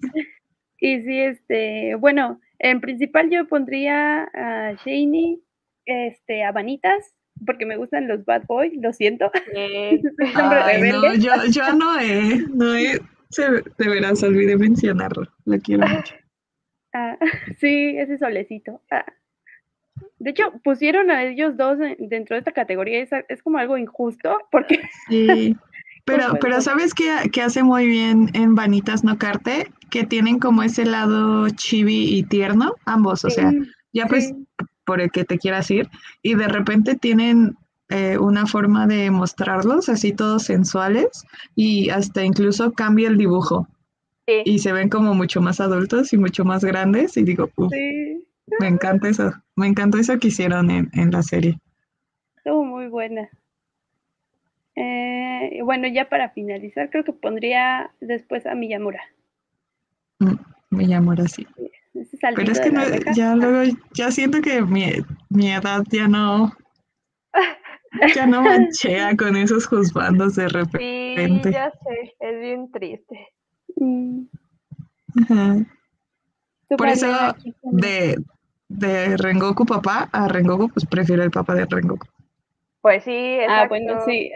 Y sí, este, bueno, en principal yo pondría a Shaney, este, a Vanitas, porque me gustan los bad boys, lo siento. Eh, Ay, no, yo, yo no he, no he, se, de veras olvidé mencionarlo. Lo quiero mucho. Ah, sí, ese solecito. Ah. De hecho, pusieron a ellos dos en- dentro de esta categoría, es, es como algo injusto, porque Sí, pero, Pues pero. ¿sabes qué, qué hace muy bien en Vanitas No Carte? Que tienen como ese lado chibi y tierno, ambos, o sea, ya pues sí. Por el que te quieras ir, y de repente tienen eh, una forma de mostrarlos así todos sensuales y hasta incluso cambia el dibujo sí. y se ven como mucho más adultos y mucho más grandes y digo, "Uf, sí, me encanta eso, me encantó eso que hicieron en, en la serie. estuvo muy buena. Eh, bueno, ya para finalizar, creo que pondría después a Miyamura. Mm, así. Ese Pero es que no, ya luego, ya siento que mi, mi edad ya no, ya no manchea con esos juzgandos de Sí, repente. ya sé, es bien triste. Ajá. Por eso, de, de Rengoku papá a Rengoku, pues prefiero el papá de Rengoku. Pues sí, exacto. Ah, bueno, sí.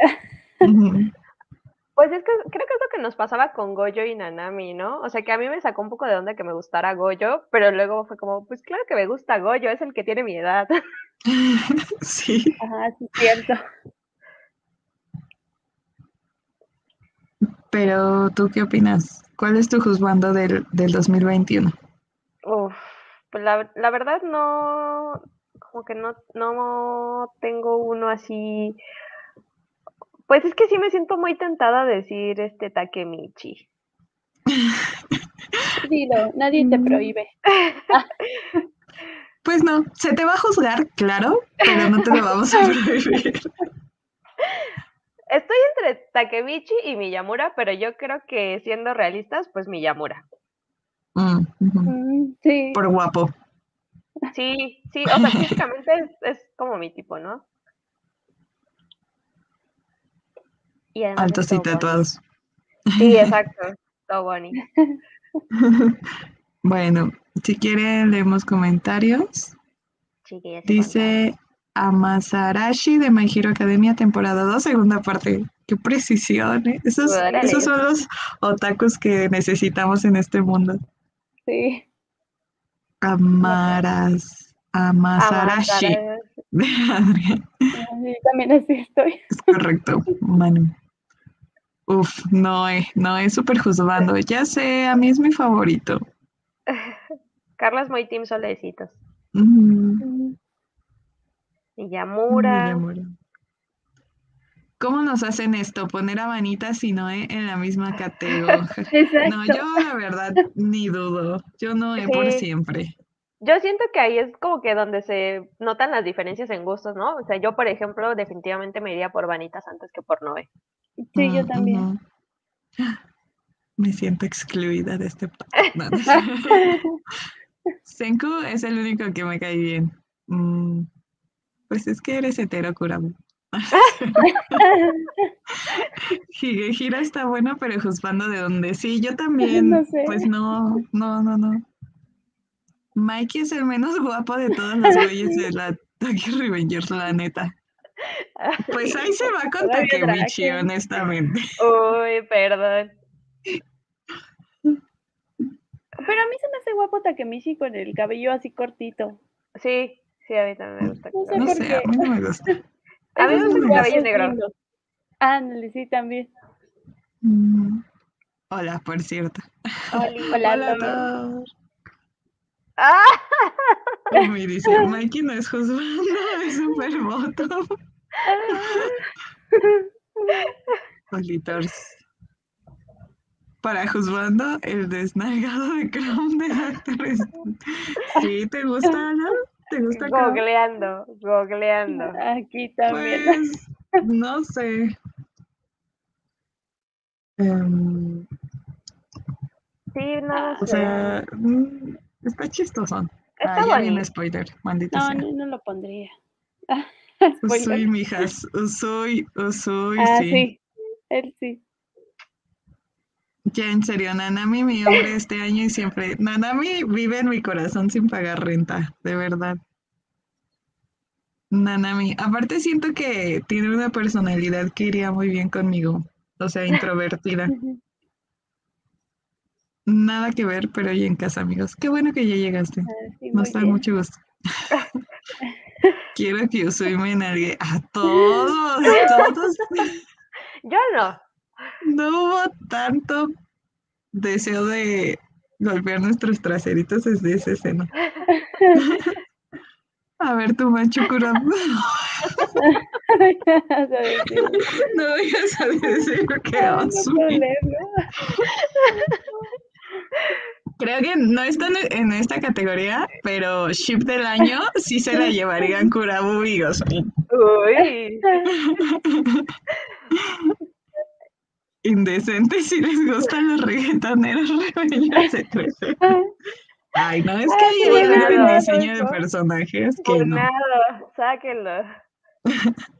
Pues es que creo que es lo que nos pasaba con Goyo y Nanami, ¿no? O sea, que a mí me sacó un poco de onda que me gustara Goyo, pero luego fue como, pues claro que me gusta Goyo, es el que tiene mi edad. Sí. Ajá, sí, cierto. Pero, ¿tú qué opinas? ¿Cuál es tu juzgando del, del 2021? Uf, pues la, la verdad no, como que no, no tengo uno así. Pues es que sí me siento muy tentada a decir este Takemichi. Dilo, nadie te Mm. prohíbe. Pues no, se te va a juzgar, claro, pero no te lo vamos a prohibir. Estoy entre Takemichi y Miyamura, pero yo creo que siendo realistas, pues Miyamura. Mm. Mm, sí. Por guapo. Sí, sí, o sea, físicamente es, es como mi tipo, ¿no? Y Altos y tatuados. Sí, exacto, todo bonito. Bueno, si quieren leemos comentarios. Y Dice Amasarashi de My Hero Academia, temporada 2, segunda parte. Qué precisión, ¿eh? Esos, Órale. esos son los otakus que necesitamos en este mundo. Sí. Amaras, Amasarashi. Amasarashi. de Adrián. Sí, también así estoy. Es correcto, Manu. Uf, no, eh, no, es súper juzgando. Ya sé, a mí es mi favorito. Carla es muy team solecitos. Miyamura. Miyamura. ¿Cómo nos hacen esto? Poner a Vanitas y Noé en la misma categoría. No, yo la verdad ni dudo. Yo no he por siempre. yo siento que ahí es como que donde se notan las diferencias en gustos, ¿no? O sea, yo, por ejemplo, definitivamente me iría por Vanitas antes que por Noé. Sí, yo también. Me siento excluida de este no, Senku es el único que me cae bien. Mm, pues es que eres hetero, Kurabu. Higehira está bueno, pero juzgando de dónde. Sí, yo también. Pues no, no, no, no. Mikey es el menos guapo de todos los güeyes de la Tokyo Revengers, la neta. Pues ahí se va con Takemichi, honestamente. Uy, perdón. Pero a mí se me hace guapo Takemichi con el cabello así cortito. Sí, sí, a mí también me gusta. No sé, a mí no me gusta. a mí me gusta el cabello negro. Ah, sí, también. Mm. Hola, por cierto. Hola, Hola a todos. Ah. Me dice, Mikey no es juzgando, es super voto. Olitors. Para juzgando el desnalgado de Crown de actores. ¿Sí te gusta, no? ¿Te gusta Googleando, googleando. Aquí también. Pues, no sé. Um, sí, no o sea, mm, está chistoso. Está ah, ya spoiler, maldita no, sea. No, no lo pondría. Usui, mijas, Usui, Usui, ah, sí. sí. Él sí. Ya, en serio, Nanami, mi hombre este año y siempre. Nanami vive en mi corazón sin pagar renta, de verdad. Nanami. Aparte, siento que tiene una personalidad que iría muy bien conmigo. O sea, introvertida. Nada que ver, pero hoy en casa, amigos. Qué bueno que ya llegaste. Ah, Nos da mucho gusto. Quiero que yo soy menargue a todos, todos. Yo no. No hubo tanto deseo de golpear nuestros traseritos desde esa escena. A ver, tu macho curado. no voy a saber decir que no, Creo que no están en esta categoría, pero ship del año sí se la llevarían Kurabu y Gosling. Uy. Indecente si les gustan los reggaetoneros de Ay, no, es que hay el diseño de personajes que Por no. nada, sáquenlo.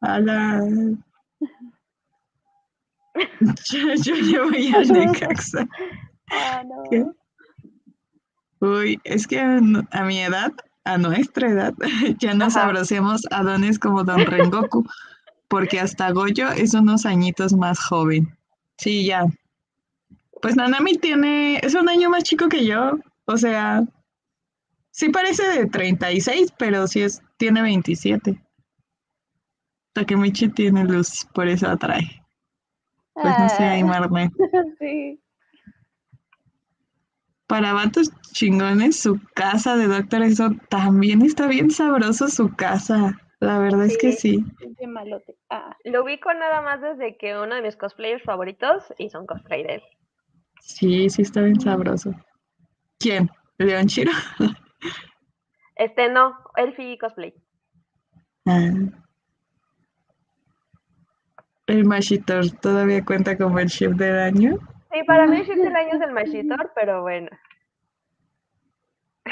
A yo, yo llevo ya Necaxa. Ah, no. Uy, es que a, mi edad, a nuestra edad, ya nos abracemos a dones como Don Rengoku, porque hasta Goyo es unos añitos más joven. Sí, ya. Pues Nanami tiene, es un año más chico que yo, o sea, sí parece de 36, pero sí es, tiene 27. Takemichi tiene luz, por eso atrae. Pues no sé, Aymarme. Sí. Para vatos chingones, su casa de Doctor Eso también está bien sabroso su casa. La verdad es que sí. De malote. Ah. Lo ubico nada más desde que uno de mis cosplayers favoritos hizo un cosplay de él. Sí, sí está bien sabroso. ¿Quién? ¿León Chiro? este no, Elfie cosplay. Ah. El Mashitor todavía cuenta como el chef del año. Sí, para mí el chef del año es el Mashitor, pero bueno.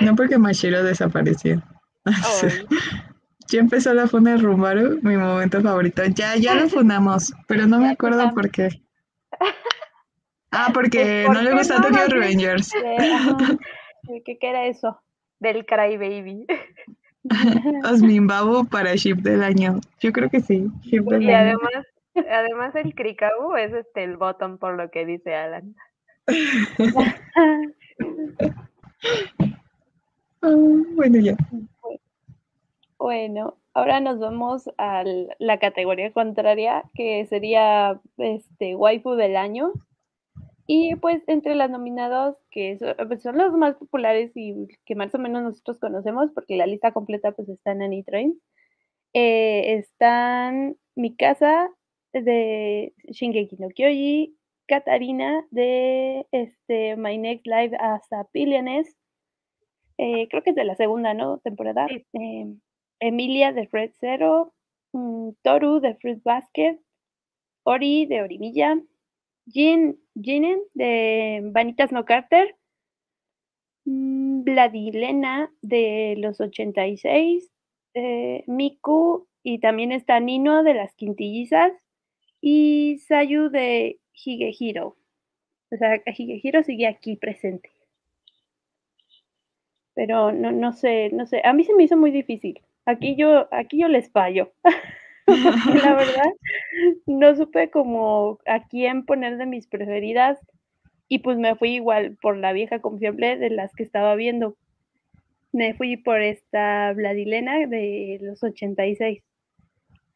No porque Mashiro desapareció. ya empezó la funda de Rumbaru, mi momento favorito. Ya, ya lo fundamos, pero no me acuerdo por qué. Ah, porque no le gusta Tokyo Revengers. ¿Qué, era eso? Del Cry Baby. Osmin Babu para Ship del año. Yo creo que sí. y además, además el Krikabu es este el bottom por lo que dice Alan. Ah, bueno, ya. Bueno, ahora nos vamos a la categoría contraria, que sería este waifu del año. Y pues entre las nominados, que pues, son, los más populares y que más o menos nosotros conocemos, porque la lista completa pues está en Anytrain, eh, están Mikasa de Shingeki no Kyoji, Katarina de este, My Next Live as a eh, creo que es de la segunda, ¿no? Temporada. Em, Emilia de Fred Zero, mm, Toru de Fruit Basket, Ori de Orimilla, Jin, Jinen de Vanitas No Carter, mm, Vladilena de los 86, eh, Miku y también está Nino de las Quintillizas y Sayu de Higehiro. O sea, Higehiro sigue aquí presente. Pero no, no sé, no sé. A mí se me hizo muy difícil. Aquí yo, aquí yo les fallo. la verdad, no supe como a quién poner de mis preferidas. Y pues me fui igual por la vieja confiable de las que estaba viendo. Me fui por esta Vladilena de los 86.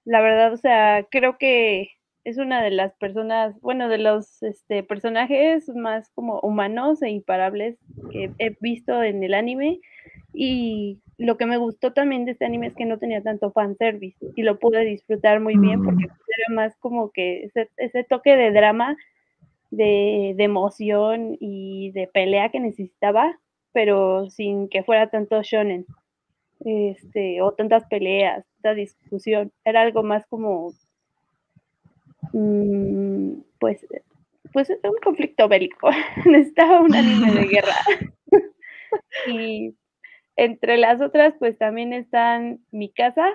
La verdad, o sea, creo que es una de las personas, bueno, de los este, personajes más como humanos e imparables que he visto en el anime. Y lo que me gustó también de este anime es que no tenía tanto fanservice y lo pude disfrutar muy bien porque mm. era más como que ese, ese toque de drama, de, de, emoción y de pelea que necesitaba, pero sin que fuera tanto shonen. Este, o tantas peleas, tanta discusión. Era algo más como pues, pues es un conflicto bélico. Necesitaba un anime de guerra. y entre las otras, pues también están Mi Casa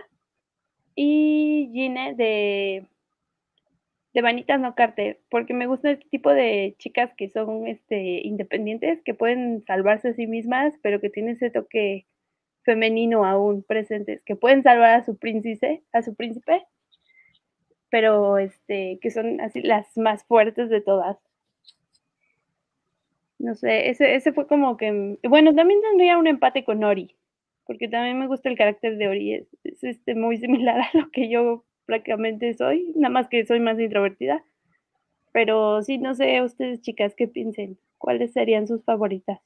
y Gine de, de Vanitas No Carter, porque me gusta este tipo de chicas que son este, independientes, que pueden salvarse a sí mismas, pero que tienen ese toque femenino aún presentes, que pueden salvar a su príncipe, a su príncipe, pero este, que son así las más fuertes de todas. No sé, ese, ese fue como que, bueno, también tendría un empate con Ori, porque también me gusta el carácter de Ori, es, este, muy similar a lo que yo prácticamente soy, nada más que soy más introvertida. Pero sí, no sé, ustedes chicas, ¿qué piensen? ¿Cuáles serían sus favoritas?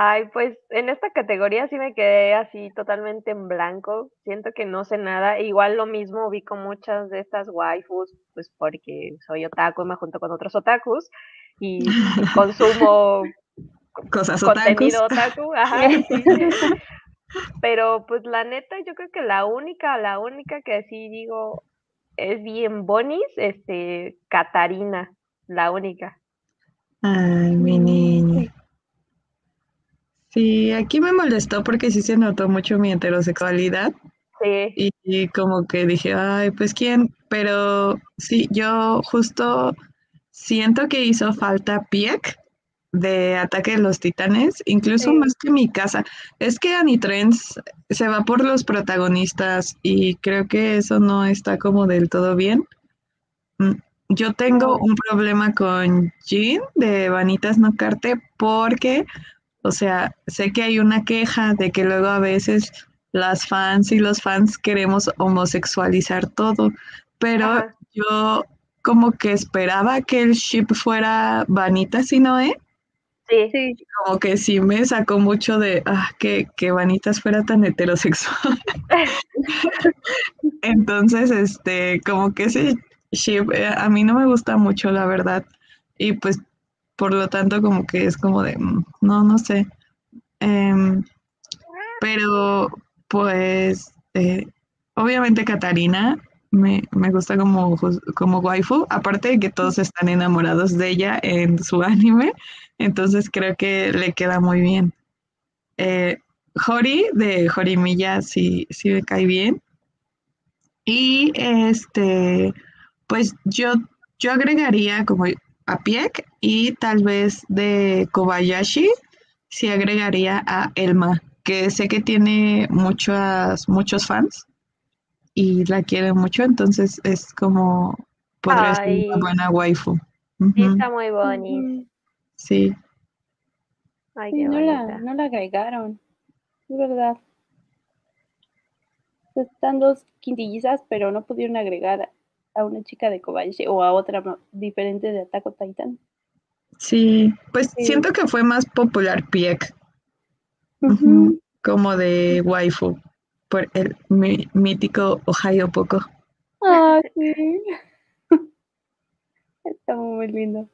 Ay, pues en esta categoría sí me quedé así totalmente en blanco. Siento que no sé nada. Igual lo mismo vi con muchas de estas waifus, pues porque soy otaku y me junto con otros otakus y consumo cosas contenido otaku. Ajá, Pero pues la neta, yo creo que la única, la única que sí digo es bien bonis, este, Catarina, la única. Ay, mi niña. Sí, aquí me molestó porque sí se notó mucho mi heterosexualidad. Sí. Y, como que dije, ay, pues quién, pero sí, yo justo siento que hizo falta Pieck de Ataque de los Titanes, incluso más que mi casa. Es que Anitrends se va por los protagonistas y creo que eso no está como del todo bien. Mm, yo tengo un problema con Jean de Vanitas No Carte porque o sea, sé que hay una queja de que luego a veces las fans y los fans queremos homosexualizar todo, pero yo como que esperaba que el ship fuera Vanitas y Noé. Sí, sí. Como que sí me sacó mucho de ah, que, que Vanitas fuera tan heterosexual. Entonces, este, como que ese ship eh, a mí no me gusta mucho, la verdad. Y pues por lo tanto, como que es como de, mm, no, no sé. Em, pero, pues, eh, obviamente Katarina me, gusta como, como waifu, aparte de que todos están enamorados de ella en su anime, entonces creo que le queda muy bien. Eh, Hori de Jorimilla sí, sí me cae bien. Y este, pues yo, yo agregaría como a Pieck y tal vez de Kobayashi sí agregaría a Elma, que sé que tiene muchos muchos fans y la quieren mucho, entonces es como podría ser una buena waifu. Está muy bonita. Sí. no, la, no la agregaron, es verdad. Están dos quintillizas, pero no pudieron agregar a una chica de Kobayashi o a otra diferente de Attack on Titan. Sí, pues siento que fue más popular Pieck, como de waifu, por el mítico Ohio Poco. Ah, sí. Está muy lindo.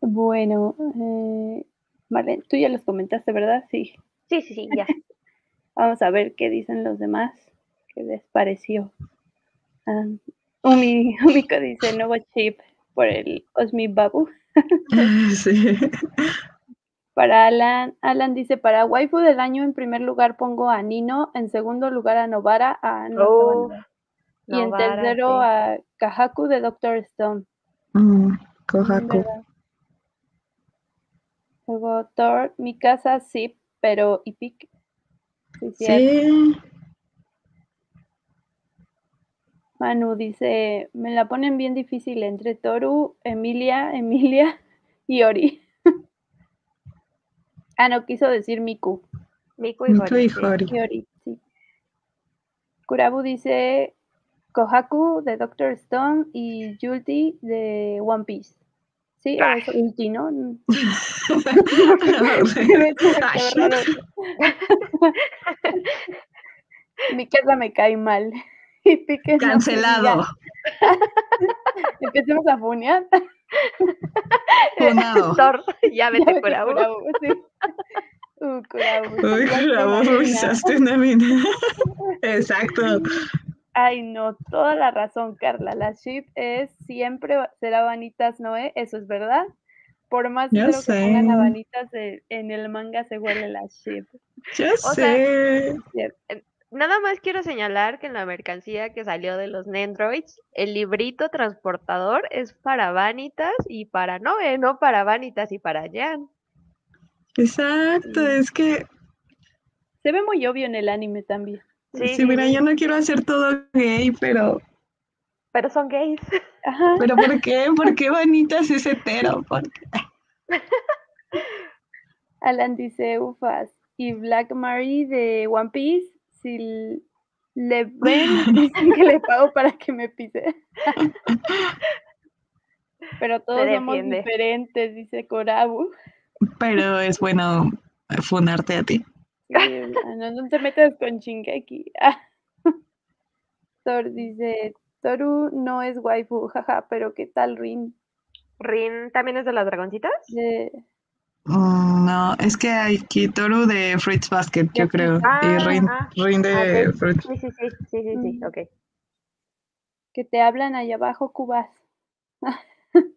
Bueno, eh, vale, tú ya los comentaste, ¿verdad? Sí. Sí, sí, sí, ya. Vamos a ver qué dicen los demás. ¿Qué les pareció? Ah, Umi, Umiko dice nuevo chip por el Osmi Babu. Sí. Para Alan, Alan dice, para waifu del año en primer lugar pongo a Nino, en segundo lugar a Novara, a Oh, y en tercero sí. a Kahaku de Doctor Stone. Mm. ¿verdad? Luego Thor, mi casa sí, pero Epic. Sí. Sí. Manu dice, me la ponen bien difícil entre Toru, Emilia, Emilia y Ori. ah, no, quiso decir Miku. Miku y Miku Hori, y sí. Hori. Y Ori, sí. Kurabu dice Kohaku de Doctor Stone y Julti de One Piece. Sí, es Ulti, ¿no? Ay. Mi casa me cae mal. Y Cancelado. Empecemos a funear. Funado. Thor, ya vete sí. Uh. Uy, imaginas. usaste una mina. Exacto. Ay, no, toda la razón, Carla. La ship es siempre será Vanitas Noé, eso es verdad. Por más de lo que pongan sé. Vanitas de- en el manga se huele la ship. Ya sea, sé. Nada más quiero señalar que en la mercancía que salió de los Nendroids, el librito transportador es para Vanitas y para Noé, no para Vanitas y para Jan. Exacto. Es que, Se ve muy obvio en el anime también. Sí, sí, sí, mira, sí. yo no quiero hacer todo gay, pero, Pero son gays. Ajá. pero ¿por qué? ¿Por qué Vanitas es hetero? ¿Por qué? Alan dice, ufas. Y Black Mary de One Piece, si le ven, dicen que le pago para que me pise. Pero todos somos diferentes, dice Korabu. Pero es bueno funarte a ti. Sí, ah, no, no te metas con Shingeki. Ah. Thor dice, Toru no es waifu, jaja, pero ¿qué tal Rin? Rin también es de las dragoncitas. De- No, es que hay Kitoru de Fruits Basket, yo creo. Ah, y Rin, ah, Rin de. Fruits. Sí, sí, sí, sí, sí, sí, Mm. ok. que te hablan allá abajo, Cubas.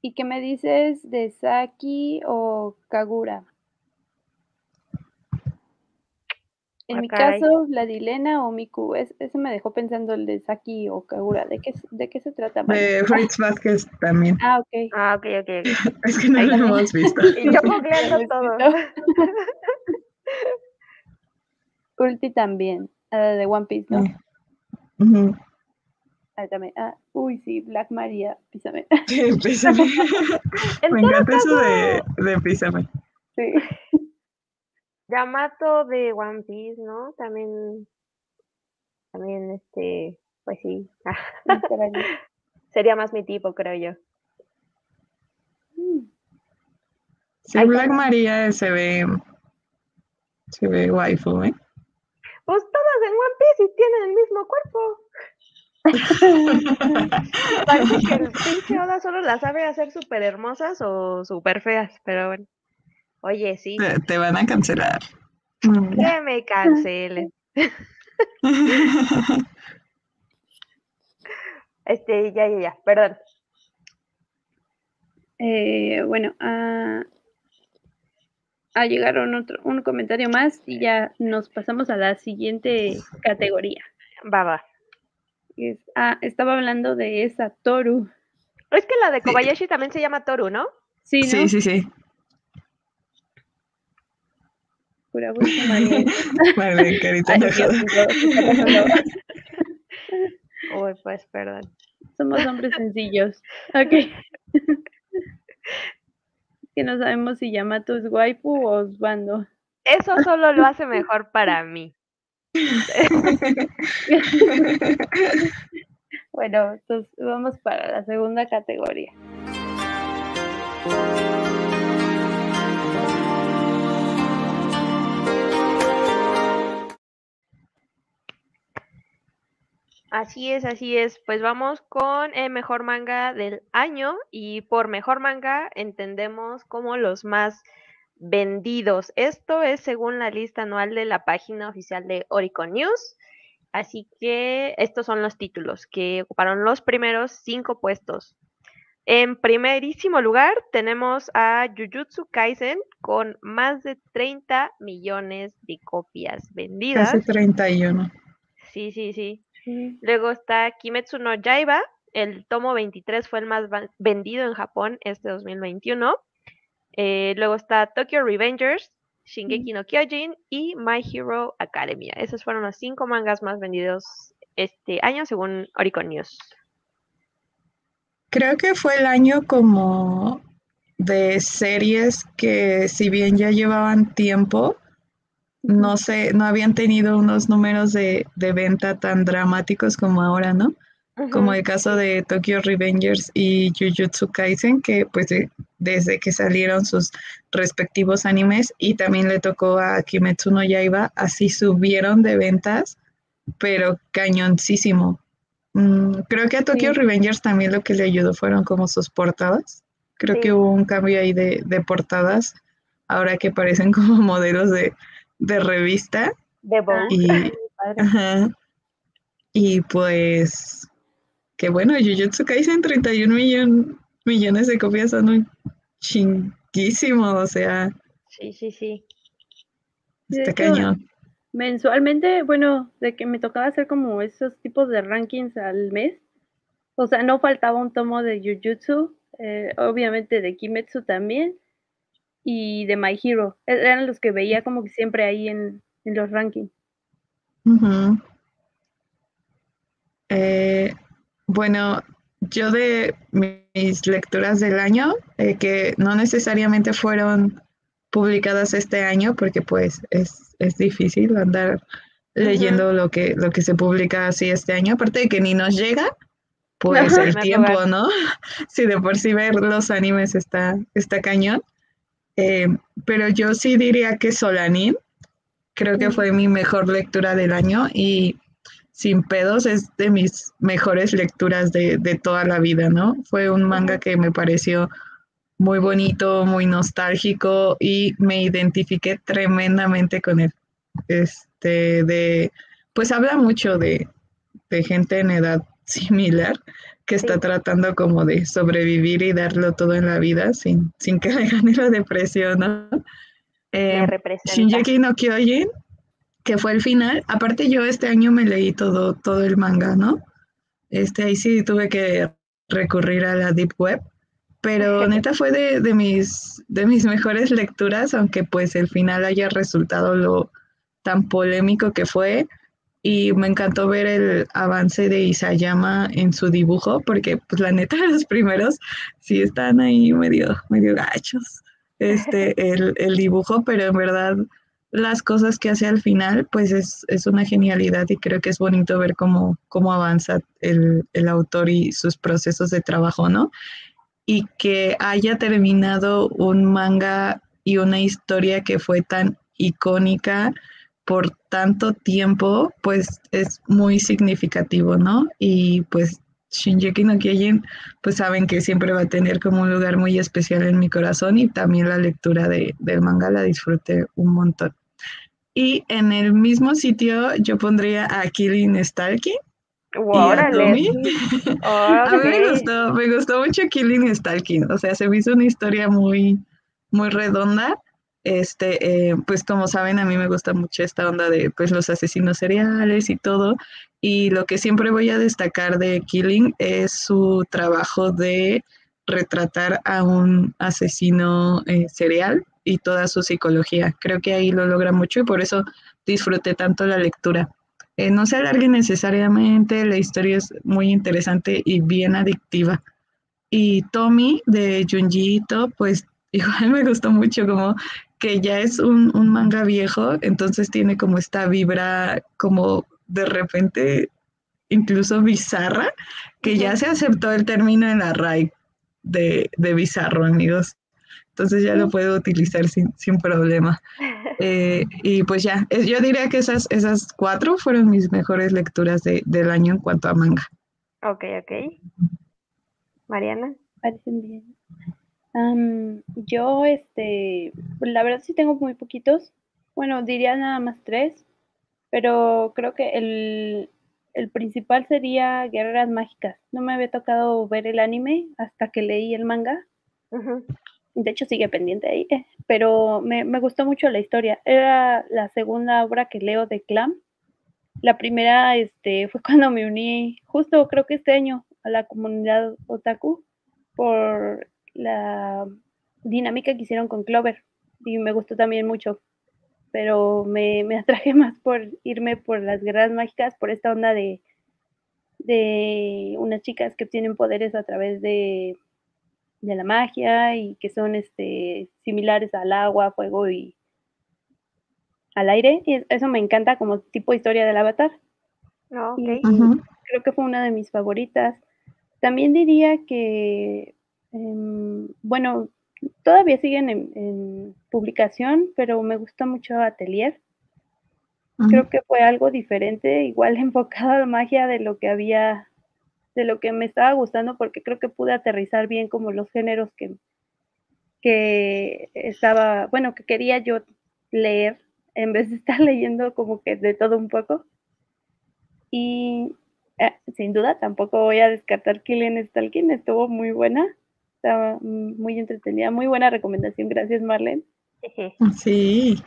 ¿Y qué me dices de Saki o Kagura? En Ah, mi caray. caso, Vladilena o Miku. Es, eso me dejó pensando el de Saki o Kagura. ¿De qué, de qué se trata? De Fruits Basket también. Ah, ok. Ah, ok, ok, ok. Es que no Ahí lo también. hemos visto. Y yo googleando todo. Ulti también. de One Piece, ¿no? Ahí también. Ah, uy, sí, Black Maria, písame. Sí, písame. Me encanta eso de, de písame. Sí. Yamato de One Piece, ¿no? También, también, este, pues sí. Sería más mi tipo, creo yo. Mm, Sí, Black está. Maria se ve. Se ve waifu, ¿eh? Pues todas en One Piece y tienen el mismo cuerpo. Parece que el pinche Oda solo las sabe hacer súper hermosas o súper feas, pero bueno. Oye, sí, Te, te van a cancelar. Que me cancelen. Este, ya, ya, ya, perdón. Eh, bueno, ah, ah, llegaron otro, un comentario más y ya nos pasamos a la siguiente categoría. Va, va. que es- ah, estaba hablando de esa Toru. Es que la de Sí. Kobayashi también se llama Toru, ¿no? Sí, ¿no? Sí, sí, sí. Pura bolsa María. Vale, carita Ay, Dios enojada. Uy, pues, perdón. Somos hombres sencillos. Ok. que no sabemos si Yamato es waifu o Osbando. Eso solo lo hace mejor para mí. Bueno, entonces vamos para la segunda categoría. Así es, así es. Pues vamos con el mejor manga del año y por mejor manga entendemos como los más vendidos. Esto es según la lista anual de la página oficial de Oricon News. Así que estos son los títulos que ocuparon los primeros cinco puestos. En primerísimo lugar tenemos a Jujutsu Kaisen con más de 30 millones de copias vendidas. Casi 31. Sí, sí, sí. Luego está Kimetsu no Yaiba. El tomo 23 fue el más vendido en Japón este 2021. Eh, luego está Tokyo Revengers, Shingeki no Kyojin y My Hero Academia. Esos fueron los cinco mangas más vendidos este año según Oricon News. Creo que fue el año como de series que si bien ya llevaban tiempo, no sé, no habían tenido unos números de, venta tan dramáticos como ahora, ¿no? Como el caso de Tokyo Revengers y Jujutsu Kaisen, que pues desde que salieron sus respectivos animes y también le tocó a Kimetsu no Yaiba, así subieron de ventas, pero cañoncísimo. Mm, creo que a Tokyo Revengers también lo que le ayudó fueron como sus portadas. Creo que hubo un cambio ahí de, portadas, ahora que parecen como modelos de, revista. De y, y pues, que bueno, Jujutsu Kaisen 31 millones de copias son un chinguísimo, o sea. Sí, sí, sí. Está cañón mensualmente, bueno, de que me tocaba hacer como esos tipos de rankings al mes. O sea, no faltaba un tomo de Jujutsu, eh, obviamente de Kimetsu también, y de My Hero. E-, eran los que veía como que siempre ahí en, los rankings. Eh, bueno, yo de mis lecturas del año, eh, que no necesariamente fueron publicadas este año, porque pues es, difícil andar leyendo lo que, lo que se publica así este año, aparte de que ni nos llega, pues el tiempo, ¿no? Si de por sí ver los animes está, está cañón. Eh, pero yo sí diría que Solanin, creo que fue mi mejor lectura del año y sin pedos es de mis mejores lecturas de, de toda la vida, ¿no? Fue un manga que me pareció muy bonito, muy nostálgico y me identifiqué tremendamente con él. Este, de, pues habla mucho de, gente en edad similar que está tratando como de sobrevivir y darlo todo en la vida sin, sin que le gane la depresión, ¿no? Eh, Shinjeki no Kyojin, que fue el final. Aparte yo este año me leí todo, todo el manga, ¿no? Este, ahí sí tuve que recurrir a la Deep Web pero neta fue de, mis, de mis mejores lecturas, aunque pues el final haya resultado lo tan polémico que fue. Y me encantó ver el avance de Isayama en su dibujo, porque pues la neta los primeros sí están ahí medio, medio gachos, este, el, el dibujo, pero en verdad las cosas que hace al final, pues es, es, una genialidad y creo que es bonito ver cómo, cómo avanza el, el, autor y sus procesos de trabajo, ¿no? y que haya terminado un manga y una historia que fue tan icónica por tanto tiempo, pues es muy significativo, ¿no? Y pues Shinjeki no Kyojin, pues saben que siempre va a tener como un lugar muy especial en mi corazón y también la lectura de, del manga la disfruté un montón. Y en el mismo sitio yo pondría a Killing Stalking, a mí me gustó, me gustó mucho Killing Stalking, o sea, se me hizo una historia muy, muy redonda. Este, eh, pues como saben, a mí me gusta mucho esta onda de pues los asesinos seriales y todo. Y lo que siempre voy a destacar de Killing es su trabajo de retratar a un asesino eh, serial y toda su psicología. Creo que ahí lo logra mucho y por eso disfruté tanto la lectura. Eh, no se alargue necesariamente, la historia es muy interesante y bien adictiva. Y Tommy de Junji pues igual me gustó mucho, como que ya es un, manga viejo, entonces tiene como esta vibra como de repente incluso bizarra, que ya se aceptó el término en la RAI de, de bizarro, amigos. entonces ya lo puedo utilizar sin, sin problema. Eh, y pues ya, yo diría que esas, esas cuatro fueron mis mejores lecturas de, del año en cuanto a manga. Ok, ok. Mariana. Parecen bien. Yo, este, la verdad sí tengo muy poquitos. Bueno, diría nada más tres, pero creo que el, el principal sería Guerreras Mágicas. No me había tocado ver el anime hasta que leí el manga. De hecho, sigue pendiente ahí, eh, pero me, gustó mucho la historia. Era la segunda obra que leo de Clam. La primera este, fue cuando me uní, justo creo que este año, a la comunidad otaku por la dinámica que hicieron con Clover. Y me gustó también mucho pero me, me atraje más por irme por las guerras mágicas, por esta onda de, de unas chicas que obtienen poderes a través de, de la magia y que son este, similares al agua, fuego y al aire. Y eso me encanta como tipo historia del avatar. Ah, creo que fue una de mis favoritas. También diría que, em, bueno, todavía siguen en, publicación, pero me gusta mucho Atelier. Creo que fue algo diferente, igual enfocado a la magia de lo que había, de lo que me estaba gustando, porque creo que pude aterrizar bien como los géneros que, que estaba, bueno, que quería yo leer, en vez de estar leyendo como que de todo un poco. Y eh, sin duda tampoco voy a descartar Killian Stalking, estuvo muy buena estaba muy entretenida, muy buena recomendación, gracias Marlene. Sí.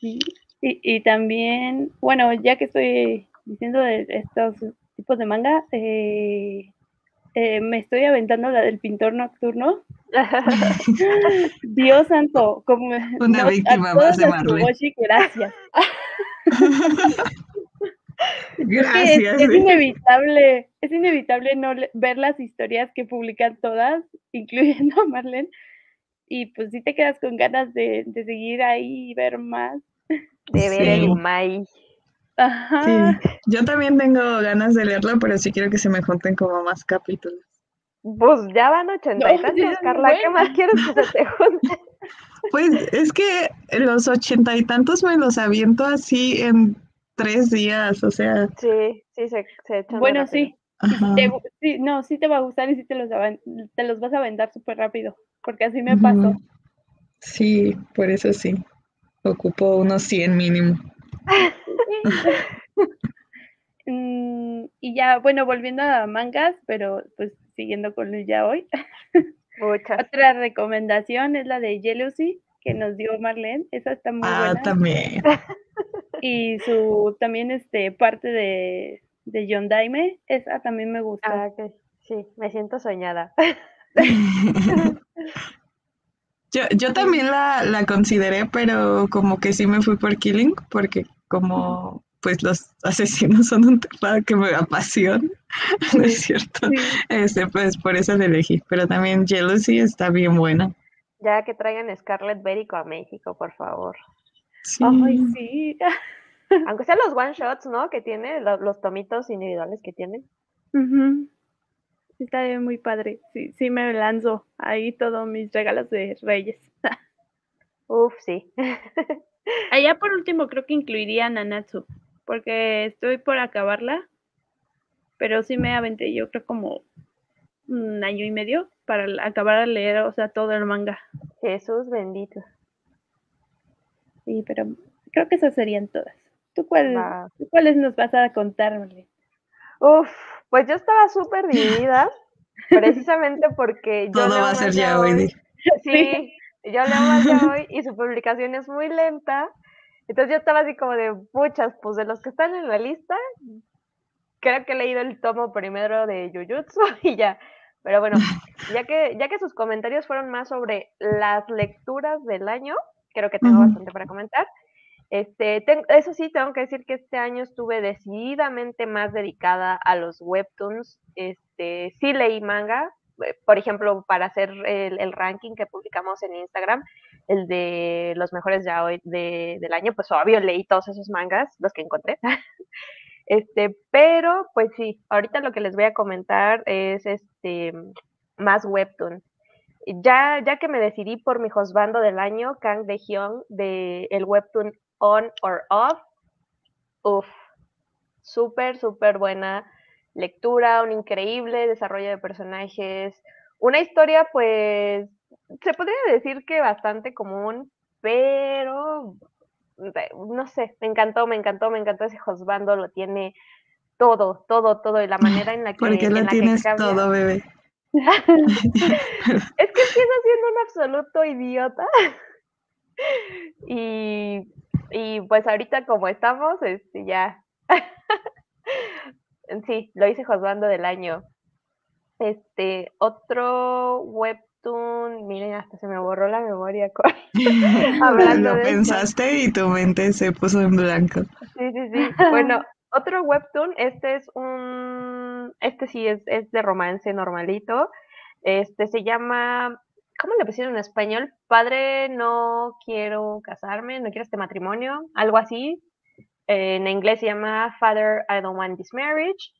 sí. Y, y, también, bueno, ya que estoy diciendo de estos tipos de manga, eh, eh, me estoy aventando la del pintor nocturno. Dios santo, como una víctima más de Marlene. Gracias. Gracias. Es, inevitable, es inevitable no ver las historias que publican todas, incluyendo a Marlene, y pues si te quedas con ganas de, seguir ahí y ver más. De ver el Umay. Ajá. Sí, yo también tengo ganas de leerlo, pero sí quiero que se me junten como más capítulos. Pues ya van ochenta y tantos, Carla, ¿qué más quieres que se te junten? Pues es que los ochenta y tantos me los aviento así en tres días, o sea. Sí, sí, se, se Bueno, sí. sí. No, sí te va a gustar y sí te los, te los vas a vender súper rápido, porque así me pasó. Sí, por eso sí. Ocupo unos 100 mínimo. Mm, y ya, bueno, volviendo a mangas, pero pues siguiendo con el ya hoy. Otra recomendación es la de Jealousy que nos dio Marlene. Esa está muy ah, buena. Ah, también. y su también este parte de, de John Daime, esa también me gusta. Ah, sí, me siento soñada. yo, yo también la, la consideré, pero como que sí me fui por Killing, porque como pues los asesinos son un tema que me apasiona, ¿no es cierto? Este, pues por eso la elegí, pero también Jealousy está bien buena. Ya que traigan Scarlet Berico a México, por favor. Ay, sí. Aunque sean los one shots, ¿no? Que tiene, los, tomitos individuales que tienen. Está muy padre. Sí, sí me lanzo ahí todos mis regalos de Reyes. Uf, sí. Allá por último creo que incluiría Nanatsu, porque estoy por acabarla, pero sí me aventé yo creo como un año y medio para acabar de leer, o sea, todo el manga. Jesús bendito. Sí, pero creo que esas serían todas. ¿Tú, cuáles nos vas a contar, Uf, pues yo estaba súper dividida, precisamente porque yo Todo va a ser ya hoy. Sí, yo leo más ya hoy y su publicación es muy lenta. Entonces yo estaba así como de muchas, pues de los que están en la lista, creo que he leído el tomo primero de Jujutsu y ya. Pero bueno, ya que, ya que sus comentarios fueron más sobre las lecturas del año, creo que tengo bastante para comentar. Este, eso sí, tengo que decir que este año estuve decididamente más dedicada a los webtoons. Este, sí leí manga, eh, por ejemplo, para hacer el, ranking que publicamos en Instagram, el de los mejores ya hoy del año, pues obvio leí todos esos mangas, los que encontré. este, pero, pues sí, ahorita lo que les voy a comentar es este más webtoon. Ya, ya que me decidí por mi husbando del año, Kang de Hyun, de el webtoon On or Off, uff, súper, súper buena lectura, un increíble desarrollo de personajes, una historia pues se podría decir que bastante común, pero no sé, me encantó, me encantó, me encantó ese husbando, lo tiene todo, todo, todo, y la manera en la que... Porque lo tienes todo, bebé. es que empieza siendo un absoluto idiota. y, y pues ahorita como estamos, este, ya. sí, lo hice juzgando del año. Este, otro webtoon, miren, hasta se me borró la memoria. Hablando lo pensaste y tu mente se puso en blanco. Sí, sí, sí. Bueno, otro webtoon, este es un, este sí es, es de romance normalito. Este se llama, ¿cómo le pusieron en español? Padre, no quiero casarme, no quiero este matrimonio, algo así. en inglés se llama Father, I don't want this marriage.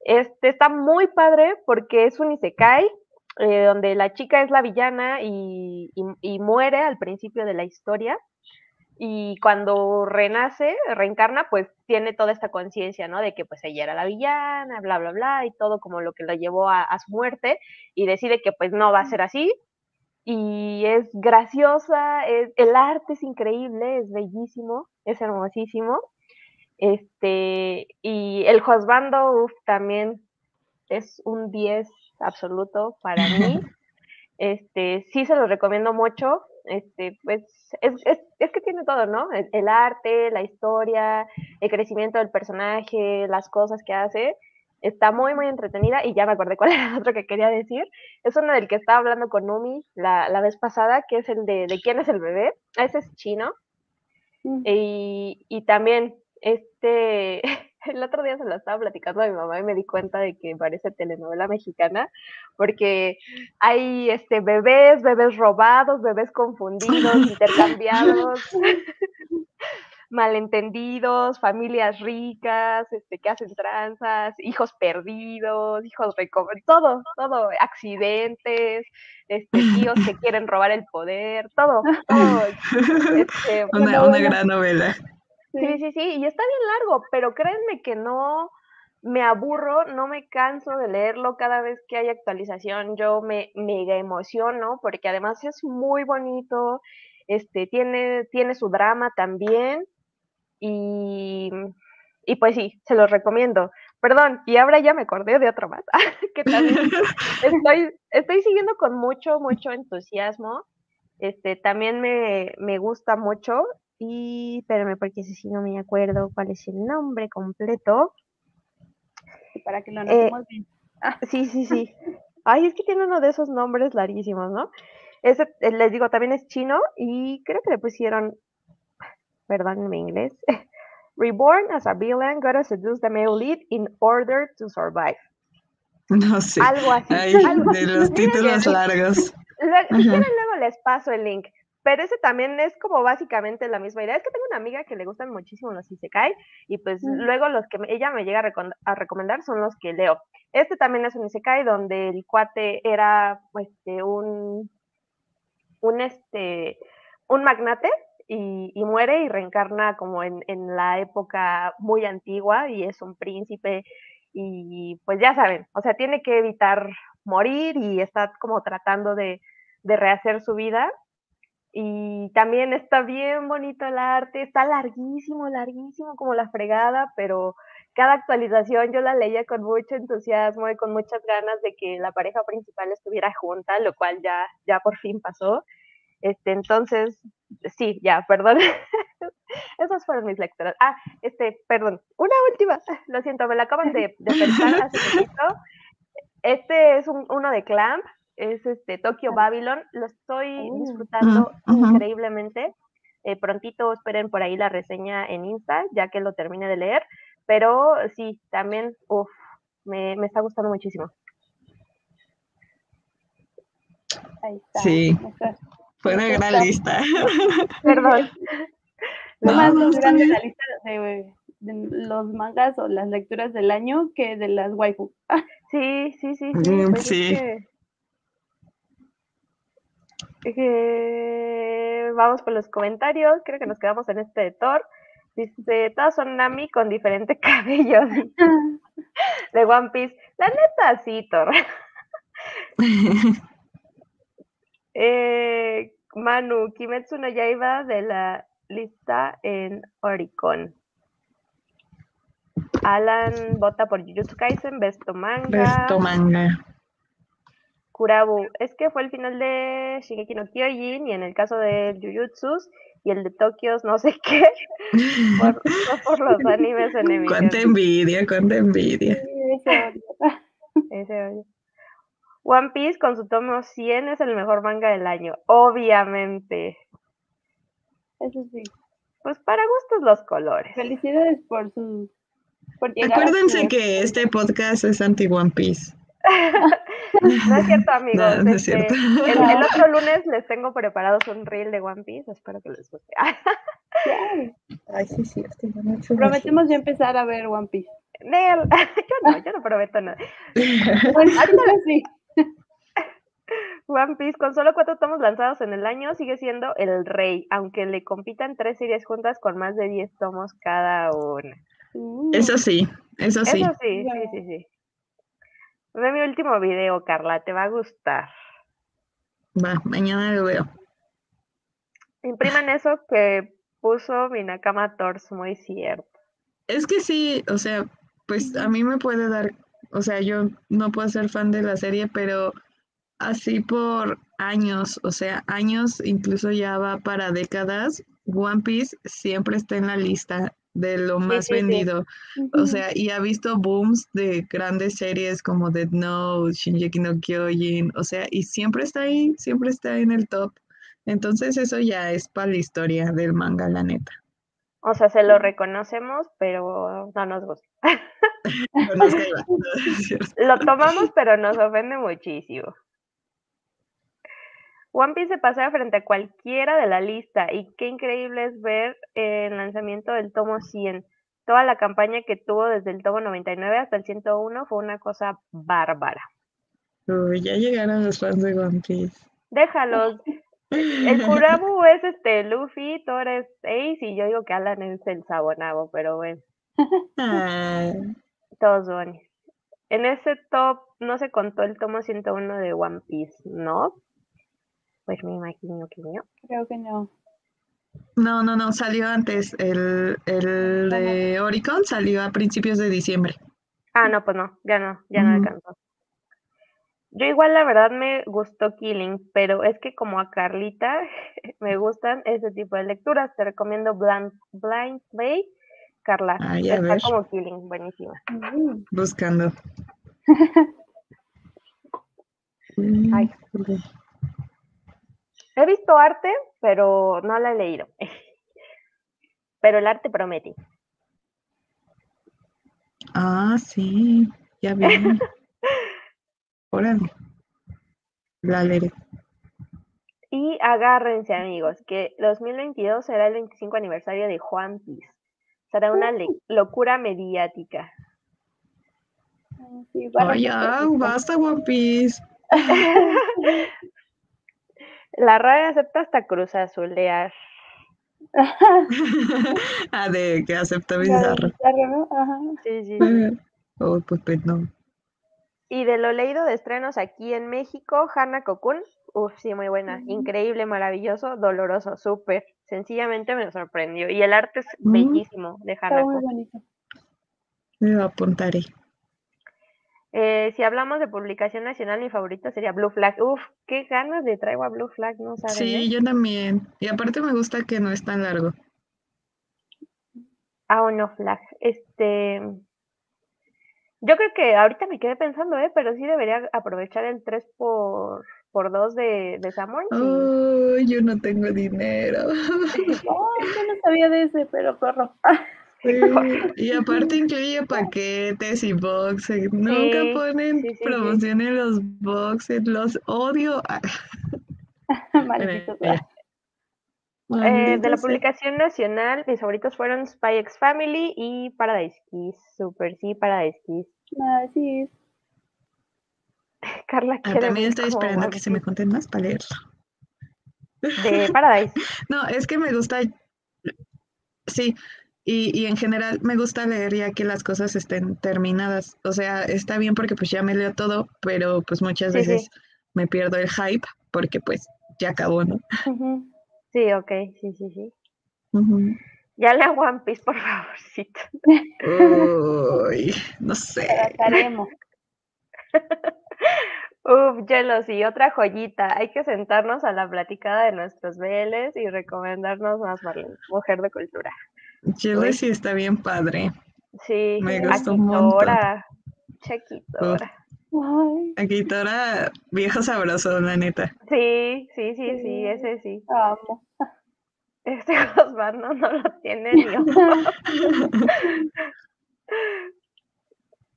Este está muy padre porque es un isekai, eh, donde la chica es la villana y, y muere al principio de la historia y cuando renace, reencarna, pues tiene toda esta conciencia, ¿no? De que pues ella era la villana, bla, bla, bla, y todo como lo que la llevó a, su muerte, y decide que pues no va a ser así, y es graciosa, es, el arte es increíble, es bellísimo, es hermosísimo, este, y el Josbando, también es un 10 absoluto para mí, este, sí se lo recomiendo mucho, este, pues es, es, es, que tiene todo, ¿no? El, arte, la historia, el crecimiento del personaje, las cosas que hace. Está muy, muy entretenida y ya me acordé cuál era el otro que quería decir. Es uno del que estaba hablando con Numi la, la vez pasada, que es el de, de quién es el bebé. Ese es chino. Mm. Y, y también, este, el otro día se lo estaba platicando a mi mamá y me di cuenta de que parece telenovela mexicana, porque hay este bebés, bebés robados, bebés confundidos, intercambiados, malentendidos, familias ricas, este, que hacen tranzas, hijos perdidos, hijos todo, todo, accidentes, este, tíos que quieren robar el poder, todo, todo. Este, una, una gran novela. Sí, sí, sí, y está bien largo, pero créanme que no me aburro, no me canso de leerlo cada vez que hay actualización, yo me mega emociono porque además es muy bonito, este, tiene, tiene su drama también y, y pues sí, se los recomiendo. Perdón, y ahora ya me acordé de otro más, que también estoy, estoy siguiendo con mucho, mucho entusiasmo. Este, también me, me gusta mucho y espérame porque si sí no me acuerdo cuál es el nombre completo. Para que lo eh, anotemos bien. Ah. Sí, sí, sí. Ay, es que tiene uno de esos nombres larguísimos, ¿no? Ese, eh, les digo, también es chino y creo que le pusieron, perdón mi inglés, Reborn as a villain, gotta seduce the male lead in order to survive. No sé. Algo así. de los títulos largos. Si quieren, luego les paso el link. Pero ese también es como básicamente la misma idea. Es que tengo una amiga que le gustan muchísimo los Isekai y pues luego los que ella me llega a, recomendar son los que leo. Este también es un Isekai donde el cuate era este, un, un, este, un magnate y, muere y reencarna como en, en la época muy antigua y es un príncipe y pues ya saben, o sea, tiene que evitar morir y está como tratando de, de rehacer su vida y también está bien bonito el arte, está larguísimo, larguísimo como la fregada, pero cada actualización yo la leía con mucho entusiasmo y con muchas ganas de que la pareja principal estuviera junta, lo cual ya, ya por fin pasó. Este, entonces, sí, ya, perdón. Esos fueron mis lecturas. Ah, este, perdón, una última, lo siento, me la acaban de, de pensar hace poquito. Este es un, uno de Clamp, es este Tokyo Babylon. Lo estoy oh, disfrutando increíblemente. Eh, prontito esperen por ahí la reseña en Insta, ya que lo termine de leer. Pero sí, también, uff, me, me está gustando muchísimo. Ahí está. Sí, fue una gran lista. Perdón. Lo más grande la lista de, los mangas o las lecturas del año que de las waifu. Sí, sí, sí. Sí, mm, sí. Eh, vamos por los comentarios. Creo que nos quedamos en este de Thor. Dice, todas son Nami con diferente cabello. de One Piece. La neta, sí, Thor. eh, Manu, Kimetsu no Yaiba de la lista en Oricon. Alan vota por Jujutsu Kaisen, Besto Manga. Besto Manga. Kurabu, es que fue el final de Shingeki no Kyojin y en el caso de Jujutsu y el de Tokio no sé qué, por, por los animes en Cuánta envidia, cuánta envidia. ese oye. One Piece con su tomo 100 es el mejor manga del año, obviamente. Eso sí. Pues para gustos los colores. Felicidades por su... Acuérdense que este podcast es anti One Piece. no es cierto, amigos. No, es este, cierto. El, el, otro lunes les tengo preparados un reel de One Piece. Espero que les guste. Ay, sí, sí, estoy Prometemos ya empezar a ver One Piece. Nel, yo no, yo no prometo nada. Bueno, ahorita sí. One Piece, con solo cuatro tomos lanzados en el año, sigue siendo el rey, aunque le compitan tres series juntas con más de 10 tomos cada una. Eso sí, eso sí. Eso sí, sí, sí, sí. Ve mi último video, Carla, te va a gustar. Va, mañana lo veo. Impriman eso que puso mi Nakama Tors, muy cierto. Es que sí, o sea, pues a mí me puede dar, o sea, yo no puedo ser fan de la serie, pero así por años, o sea, años, incluso ya va para décadas, One Piece siempre está en la lista de lo más sí, sí. vendido. O sea, y ha visto booms de grandes series como Dead Note, Shinji no Kyojin, o sea, y siempre está ahí, siempre está en el top. Entonces eso ya es para la historia del manga, la neta. O sea, se lo reconocemos, pero no nos gusta. Lo tomamos, pero nos ofende muchísimo. One Piece se pasea frente a cualquiera de la lista y qué increíble es ver el lanzamiento del tomo 100. Toda la campaña que tuvo desde el tomo 99 hasta el 101 fue una cosa bárbara. Uy, ya llegaron los fans de One Piece. Déjalos. El Kurabu es este Luffy, Thor es Ace y yo digo que Alan es el Sabonabo, pero bueno, Ah, todos bonis. En ese top no se contó el tomo 101 de One Piece, ¿no? Pues me imagino que no. Creo que no. no, no, no, salió antes. El, el de Oricon salió a principios de diciembre. Ah, no, pues no, ya no, ya no alcanzó. Yo igual la verdad me gustó Killing, pero es que como a Carlita me gustan ese tipo de lecturas. Te recomiendo Blind, Blind Bay, Carla. Ay, Está ver. como Killing, buenísima. Buscando. Ay. He visto arte, pero no la he leído. Pero el arte promete. Ah, sí, ya vi. Órale. La leeré. Y agárrense, amigos, que 2022 será el 25 aniversario de One Piece. Será una le- locura mediática. Sí, ya, basta, One Piece. La RAE acepta hasta Cruz Azulear. ah, de que acepta bizarro. bizarro, ¿no? Ajá. Sí, sí. Oh, pues, pues no. Y de lo leído de estrenos aquí en México, Hannah Kokun. Uf, sí, muy buena. Increíble, maravilloso, doloroso, súper. Sencillamente me sorprendió. Y el arte es bellísimo de Hannah Está muy bonito. Me lo apuntaré. Eh, si hablamos de publicación nacional, mi favorito sería Blue Flag. Uf, qué ganas de traigo a Blue Flag, ¿no saben? Sí, eh? yo también. Y aparte me gusta que no es tan largo. Ah, no, Flag. Este. Yo creo que ahorita me quedé pensando, ¿eh? Pero sí debería aprovechar el 3 por, por 2 de, de Sanborns y- Oh, yo no tengo dinero. Oh, yo no sabía de ese, pero corro. Sí, Y aparte incluye paquetes y boxes. Nunca Sí, ponen sí, sí, sí. promoción en los boxes. Los odio. Maldito bueno, sea. Eh, de la publicación nacional, mis favoritos fueron Spy X Family y Paradise Kiss. Super, sí, Paradise Kiss. Ah, sí, Carla Ah, quiere también estoy esperando que se me conten más para leerlo. de Paradise. No, es que me gusta, sí, y, y, en general me gusta leer ya que las cosas estén terminadas. O sea, está bien porque pues ya me leo todo, pero pues muchas veces me pierdo el hype porque pues ya acabó, ¿no? Sí, ok, sí, sí, sí. Ya lea One Piece, por favorcito. Uy, no sé. Trataremos. Uf, y otra joyita. Hay que sentarnos a la platicada de nuestros BLs y recomendarnos más Mujer de Cultura. Jealousy está bien padre. Sí, me gustó un montón. Chequitora. Akitora, viejo sabroso, la neta. Sí, sí, sí, sí, ese sí. Amo. Este Osvaldo no lo tiene ni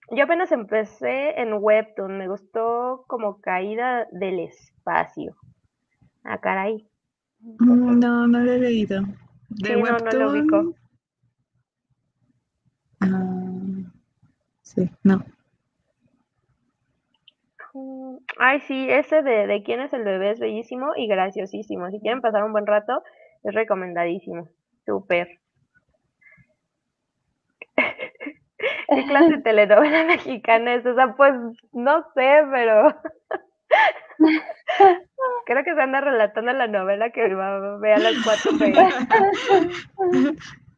Yo apenas empecé en Webtoon, me gustó como caída del espacio. Ah, caray. Mm, no, no lo he leído. De sí, Webtoon. No, no lo ubico. Ah, sí, no. Mm, ay, sí, ese de, de quién es el bebé es bellísimo y graciosísimo. Si quieren pasar un buen rato, es recomendadísimo. Súper. ¿Qué clase de telenovela mexicana es esa? Pues no sé, pero creo que se anda relatando la novela que va a ver a las cuatro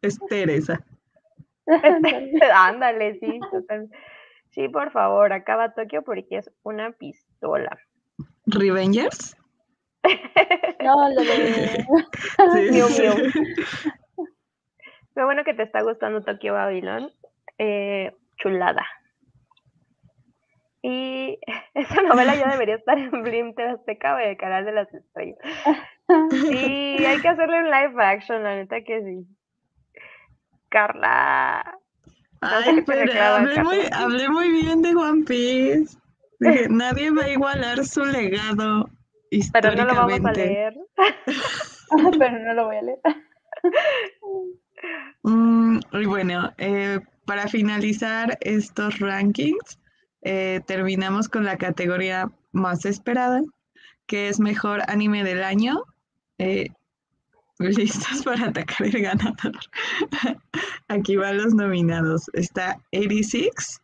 Es Teresa. Ándale, sí, total. Sí, por favor, acaba Tokio porque es una pistola. ¿Revengers? no, lo de... Qué bueno que te está gustando Tokio Babylon. Eh, chulada. Y esa novela ya debería estar en Blim Azteca o el canal de las estrellas. Y hay que hacerle un live action, la neta que sí. Carla. Ay, pero hablé muy, hablé muy, bien de One Piece. nadie va a igualar su legado. Pero no lo vamos a leer. pero no lo voy a leer. Mm, y bueno, eh, para finalizar estos rankings, eh, terminamos con la categoría más esperada, que es mejor anime del año. Eh, listos para atacar el ganador. Aquí van los nominados. Está 86,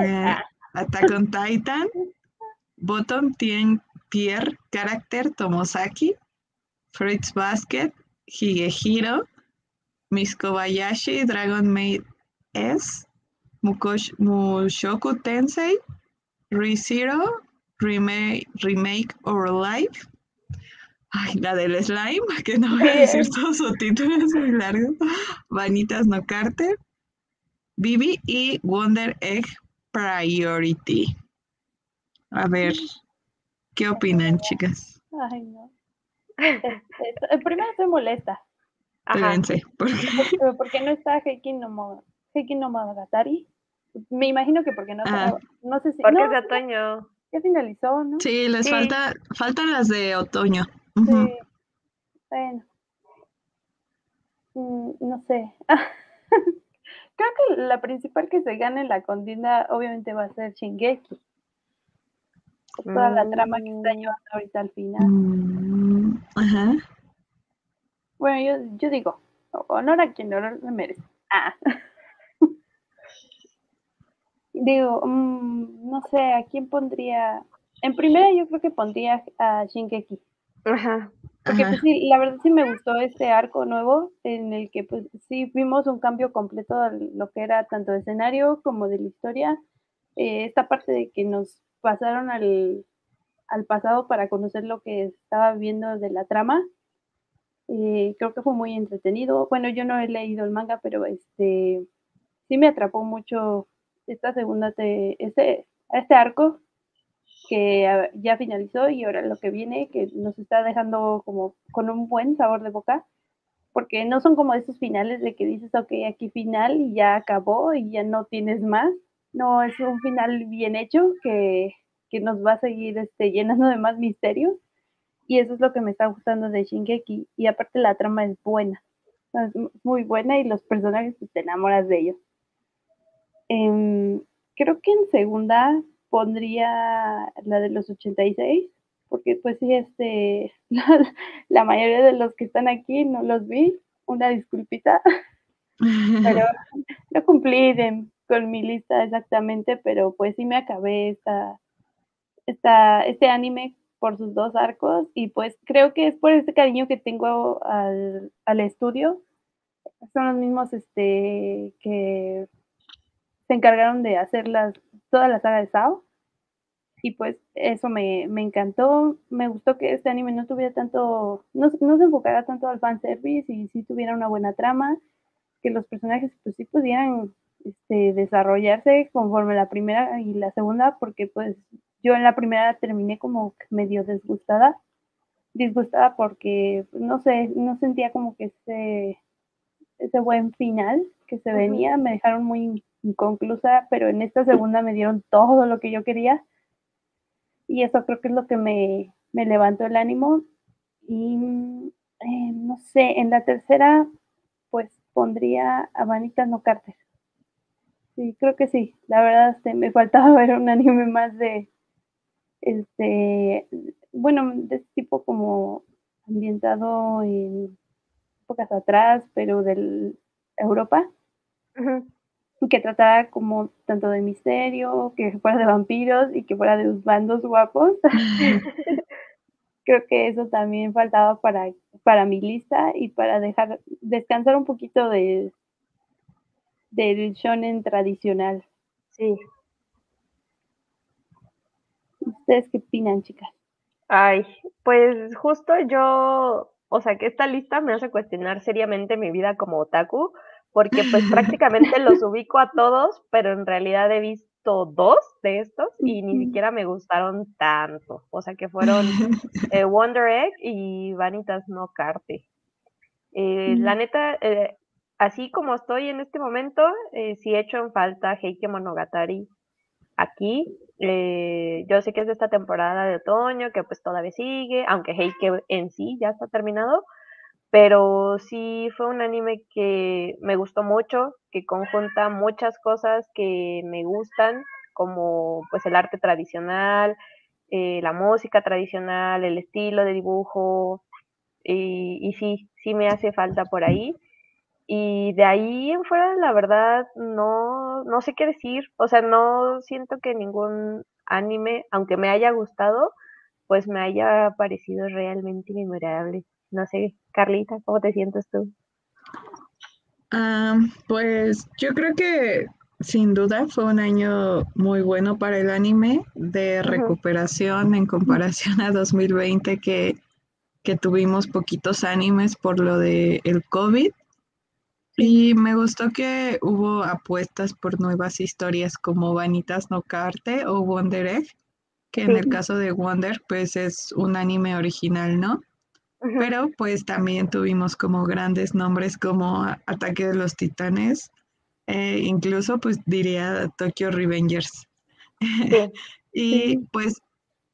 eh, Attack on Titan, Bottom Tier Character Tomosaki, Fritz Basket, Higehiro, Miss Kobayashi, Dragon Maid S, Mushoku Tensei, ReZero, Remake, remake or Life, Ay, la del slime, que no voy a decir todo su título, es muy largo. Vanitas No Carter, Bibi y Wonder Egg Priority. A ver, ¿qué opinan, chicas? Ay, no. Primero estoy molesta. Espérense, ¿por qué? ¿Por qué no está Heiki no, Heiki no Monogatari? Me imagino que porque no, ah. no sé si... Porque es de otoño. Ya finalizó, ¿no? Sí, les falta, faltan las de otoño. Sí. Bueno. Mm, no sé. Creo que la principal que se gane la contienda obviamente va a ser Shingeki. toda la trama que está mm. llevando ahorita al final. Mm, ajá. Bueno, yo, yo digo, honor a quien honor le merece. Ah. digo, no sé, ¿a quién pondría? En primera yo creo que pondría a Shingeki. Ajá. Porque pues sí, la verdad sí me gustó este arco nuevo en el que pues sí vimos un cambio completo de lo que era tanto de escenario como de la historia. Eh, esta parte de que nos pasaron al, pasado para conocer lo que estaba viendo de la trama. Eh, creo que fue muy entretenido. Bueno, yo no he leído el manga, pero este sí me atrapó mucho esta segunda, este, este arco que ya finalizó y ahora lo que viene, que nos está dejando como con un buen sabor de boca, porque no son como esos finales de que dices, ok, aquí final y ya acabó y ya no tienes más. No, es un final bien hecho que, que nos va a seguir este, llenando de más misterios. Y eso es lo que me está gustando de Shingeki. Y aparte la trama es buena. Es muy buena y los personajes pues, te enamoras de ellos. Em, creo que en segunda pondría la de los 86, porque pues sí, este, la, mayoría de los que están aquí no los vi, una disculpita, pero no cumplí con mi lista exactamente, pero pues sí me acabé esta, esta, este anime por sus dos arcos y pues creo que es por este cariño que tengo al, al estudio. Son los mismos este, que se encargaron de hacer las, toda la saga de Sao. Y pues eso me, me encantó. Me gustó que este anime no tuviera tanto, no, no se enfocara tanto al fanservice y sí tuviera una buena trama, que los personajes pues sí pudieran este, desarrollarse conforme la primera y la segunda, porque pues yo en la primera terminé como medio disgustada, disgustada porque, no sé, no sentía como que ese, ese buen final que se venía, me dejaron muy inconclusa, pero en esta segunda me dieron todo lo que yo quería y eso creo que es lo que me, me levantó el ánimo y eh, no sé, en la tercera pues pondría a Vanita No Carter. Sí, creo que sí. La verdad, este, me faltaba ver un anime más de, este, bueno, de este tipo como ambientado en épocas atrás, pero de Europa, que tratara como tanto de misterio, que fuera de vampiros y que fuera de los bandos guapos. Creo que eso también faltaba para, para mi lista y para dejar descansar un poquito de del shonen tradicional. Sí, ¿Ustedes qué opinan, chicas? Ay, pues justo yo, o sea, que esta lista me hace cuestionar seriamente mi vida como otaku, porque pues prácticamente los ubico a todos, pero en realidad he visto dos de estos y ni siquiera me gustaron tanto. O sea, que fueron eh, Wonder Egg y Vanitas no Carte. Eh, la neta, eh, así como estoy en este momento, sí he hecho en falta Heike Monogatari aquí. Eh, yo sé que es de esta temporada de otoño, que pues todavía sigue, aunque Heike en sí ya está terminado, pero sí fue un anime que me gustó mucho, que conjunta muchas cosas que me gustan, como pues el arte tradicional, eh, la música tradicional, el estilo de dibujo, y, y sí, sí me hace falta por ahí. Y de ahí en fuera, la verdad, no, no sé qué decir. O sea, no siento que ningún anime, aunque me haya gustado, pues me haya parecido realmente memorable. No sé, Carlita, ¿cómo te sientes tú? Ah, pues yo creo que sin duda fue un año muy bueno para el anime de recuperación en comparación a 2020 que, que tuvimos poquitos animes por lo del el COVID. Y me gustó que hubo apuestas por nuevas historias como Vanitas no Carte o Wonder Egg, que en el caso de Wonder, pues es un anime original, ¿no? Pero pues también tuvimos como grandes nombres como Ataque de los Titanes, e incluso pues diría Tokyo Revengers. y pues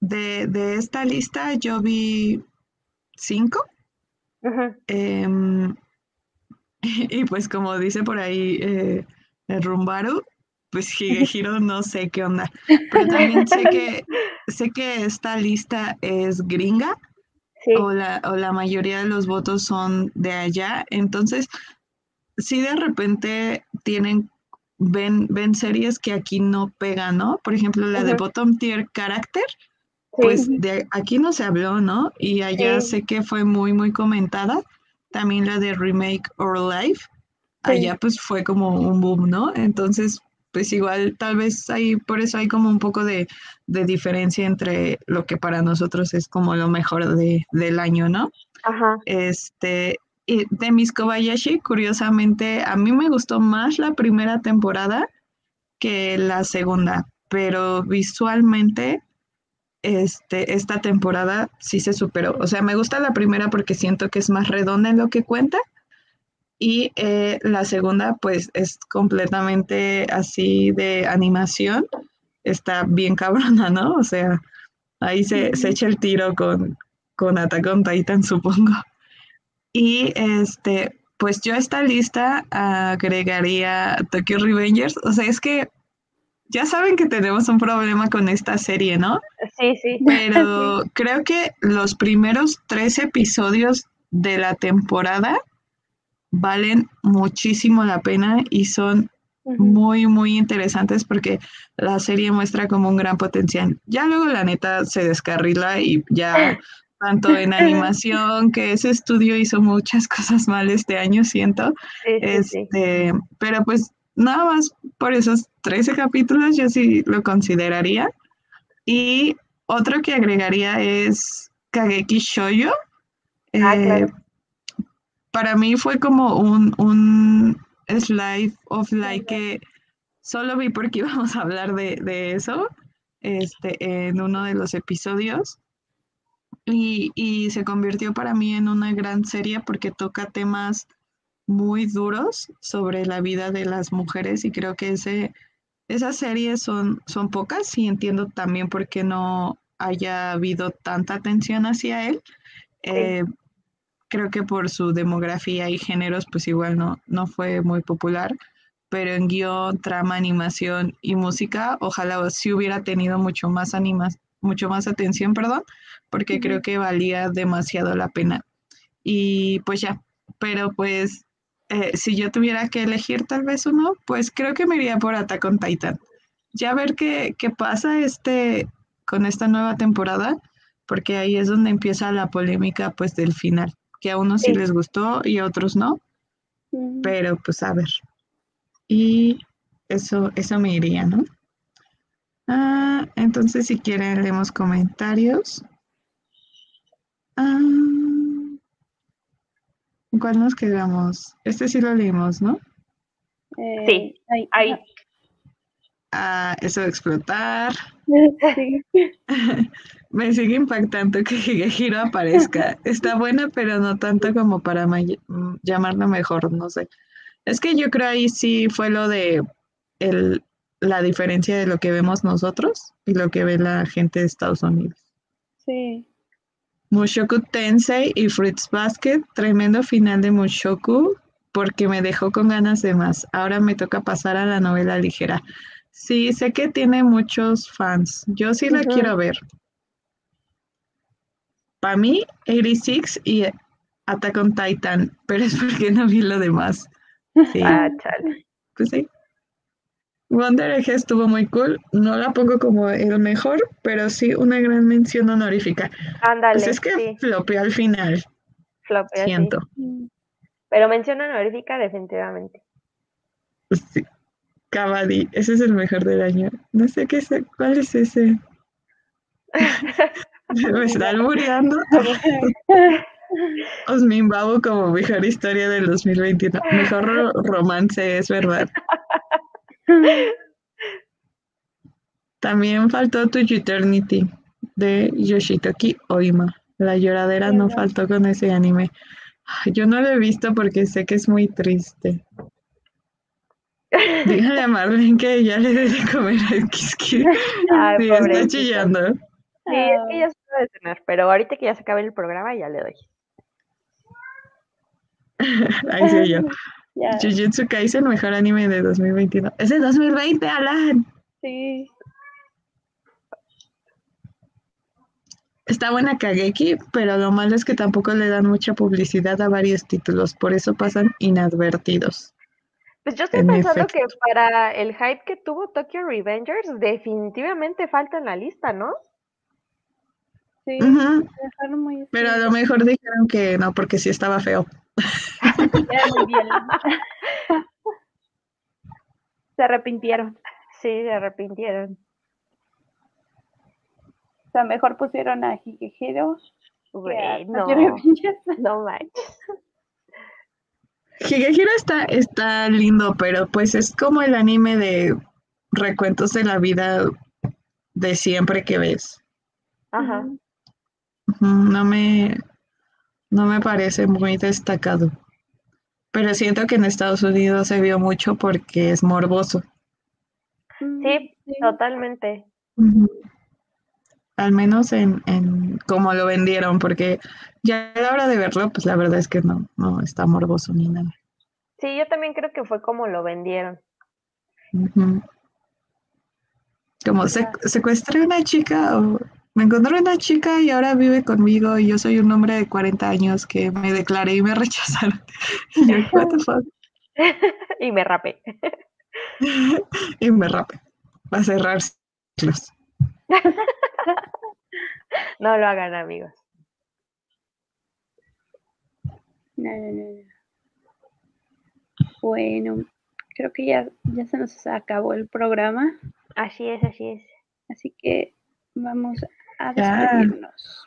de, esta lista yo vi cinco. Y pues como dice por ahí eh, el Rumbaru, pues Higehiro no sé qué onda. Pero también sé que, sé que esta lista es gringa o, la, o la mayoría de los votos son de allá. Entonces, si de repente tienen, ven, ven series que aquí no pegan, ¿no? Por ejemplo, la de Bottom Tier Character, pues de aquí no se habló, ¿no? Y allá sé que fue muy, muy comentada también la de Remake or Life, allá pues fue como un boom, ¿no? Entonces, pues igual tal vez hay, por eso hay como un poco de, diferencia entre lo que para nosotros es como lo mejor de, del año, ¿no? Ajá. Este, y de Miss Kobayashi, curiosamente, a mí me gustó más la primera temporada que la segunda, pero visualmente este, esta temporada sí se superó. O sea, me gusta la primera porque siento que es más redonda en lo que cuenta. Y eh, la segunda, pues, es completamente así de animación. Está bien cabrona, ¿no? O sea, ahí se, echa el tiro con, con Attack on Titan, supongo. Y este, pues yo a esta lista agregaría Tokyo Revengers. O sea, es que ya saben que tenemos un problema con esta serie, ¿no? Sí, sí. Pero creo que los primeros tres episodios de la temporada valen muchísimo la pena y son muy, muy interesantes porque la serie muestra como un gran potencial. Ya luego la neta se descarrila y ya tanto en animación, que ese estudio hizo muchas cosas mal este año, siento. este, Pero pues nada más por esos 13 capítulos yo sí lo consideraría. Y otro que agregaría es Kageki Shoyo. Ah, eh, para mí fue como un, un slide of like que solo vi porque íbamos a hablar de, eso este, en uno de los episodios. Y, y, se convirtió para mí en una gran serie porque toca temas muy duros sobre la vida de las mujeres y creo que ese, esas series son, son pocas y entiendo también por qué no haya habido tanta atención hacia él. Eh, creo que por su demografía y géneros, pues igual no, no fue muy popular, pero en guion, trama, animación y música, ojalá sí hubiera tenido mucho más animas, mucho más atención, perdón, porque creo que valía demasiado la pena. Y pues ya, pero pues eh, si yo tuviera que elegir tal vez uno, pues creo que me iría por Attack on Titan. Ya ver qué, qué pasa este, con esta nueva temporada, porque ahí es donde empieza la polémica pues del final que a unos sí, les gustó y a otros no, pero pues a ver. Y eso, eso me iría, ¿no? Ah, entonces, si quieren, leemos comentarios. Ah, ¿Cuál nos quedamos? Este sí lo leímos, ¿no? Eh, sí, ahí. Ah, eso de explotar. Me sigue impactando que Higehiro aparezca. Está buena, pero no tanto como para llamarlo mejor, no sé. Es que yo creo ahí sí fue lo de el, la diferencia de lo que vemos nosotros y lo que ve la gente de Estados Unidos. Sí. Mushoku Tensei y Fruits Basket, tremendo final de Mushoku porque me dejó con ganas de más. Ahora me toca pasar a la novela ligera. Sí, sé que tiene muchos fans. Yo sí la quiero ver. Para mí, 86 y Attack on Titan, pero es porque no vi lo demás. Sí. Ah, chale. Pues sí. Wonder Egg estuvo muy cool. No la pongo como el mejor, pero sí una gran mención honorífica. Ándale. Pues es que sí. flopeó al final. Flopeó, Siento. Sí. Pero mención honorífica, definitivamente. Pues sí. Cavadi, ese es el mejor del año. No sé qué es, cuál es ese. Me está albureando. Osmin Babo como mejor historia del 2021. Mejor ro romance, es verdad. También faltó To Eternity de Yoshitoki Oima. La lloradera no faltó con ese anime. Yo no lo he visto porque sé que es muy triste. Dígale a Marlene que ya le debe de comer al Kiski. Sí, está chillando. Sí, es que ya se puede cenar, pero ahorita que ya se acabe el programa ya le doy. Ahí sí yo. Yeah. Jujutsu Kaisen, mejor anime de 2021. Es de 2020, Alan. Sí. Está buena Kageki, pero lo malo es que tampoco le dan mucha publicidad a varios títulos, por eso pasan inadvertidos. Pues yo estoy en pensando efecto. que para el hype que tuvo Tokyo Revengers, definitivamente falta en la lista, ¿no? Sí, uh -huh. muy pero a lo mejor dijeron que no, porque sí estaba feo. Era muy bien. se arrepintieron. Sí, se arrepintieron. O sea, mejor pusieron a Higehiro. Güey, no, no manches. Está, está lindo, pero pues es como el anime de recuentos de la vida de siempre que ves. Ajá. No me, no me parece muy destacado. Pero siento que en Estados Unidos se vio mucho porque es morboso. Sí, sí. totalmente. Uh -huh. Al menos en, en cómo lo vendieron, porque ya a la hora de verlo, pues la verdad es que no, no está morboso ni nada. Sí, yo también creo que fue como lo vendieron. Uh -huh. Como secuestré a una chica o me encontré una chica y ahora vive conmigo y yo soy un hombre de 40 años que me declaré y me rechazaron. Y yo, what the fuck? y me rapé. y me rapé. Va a cerrar ciclos. no lo hagan, amigos. No, no, no. Bueno, creo que ya, ya se nos acabó el programa. Así es, así es. Así que vamos a despedirnos.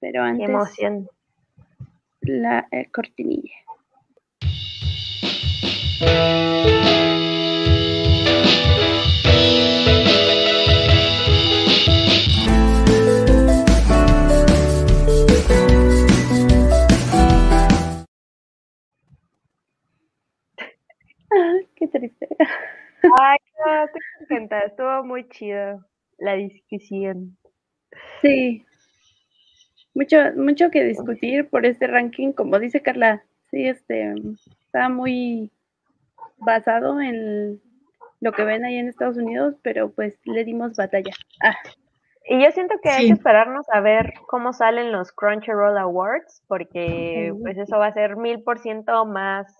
Pero antes. Qué emoción. La eh, cortinilla. qué triste. Ay, no, estoy contenta. Estuvo muy chido la discusión. Sí. Mucho, mucho que discutir por este ranking, como dice Carla. Sí, este está muy basado en lo que ven ahí en Estados Unidos, pero pues le dimos batalla. Ah. Y yo siento que hay que esperarnos a ver cómo salen los Crunchyroll Awards, porque pues eso va a ser mil por ciento más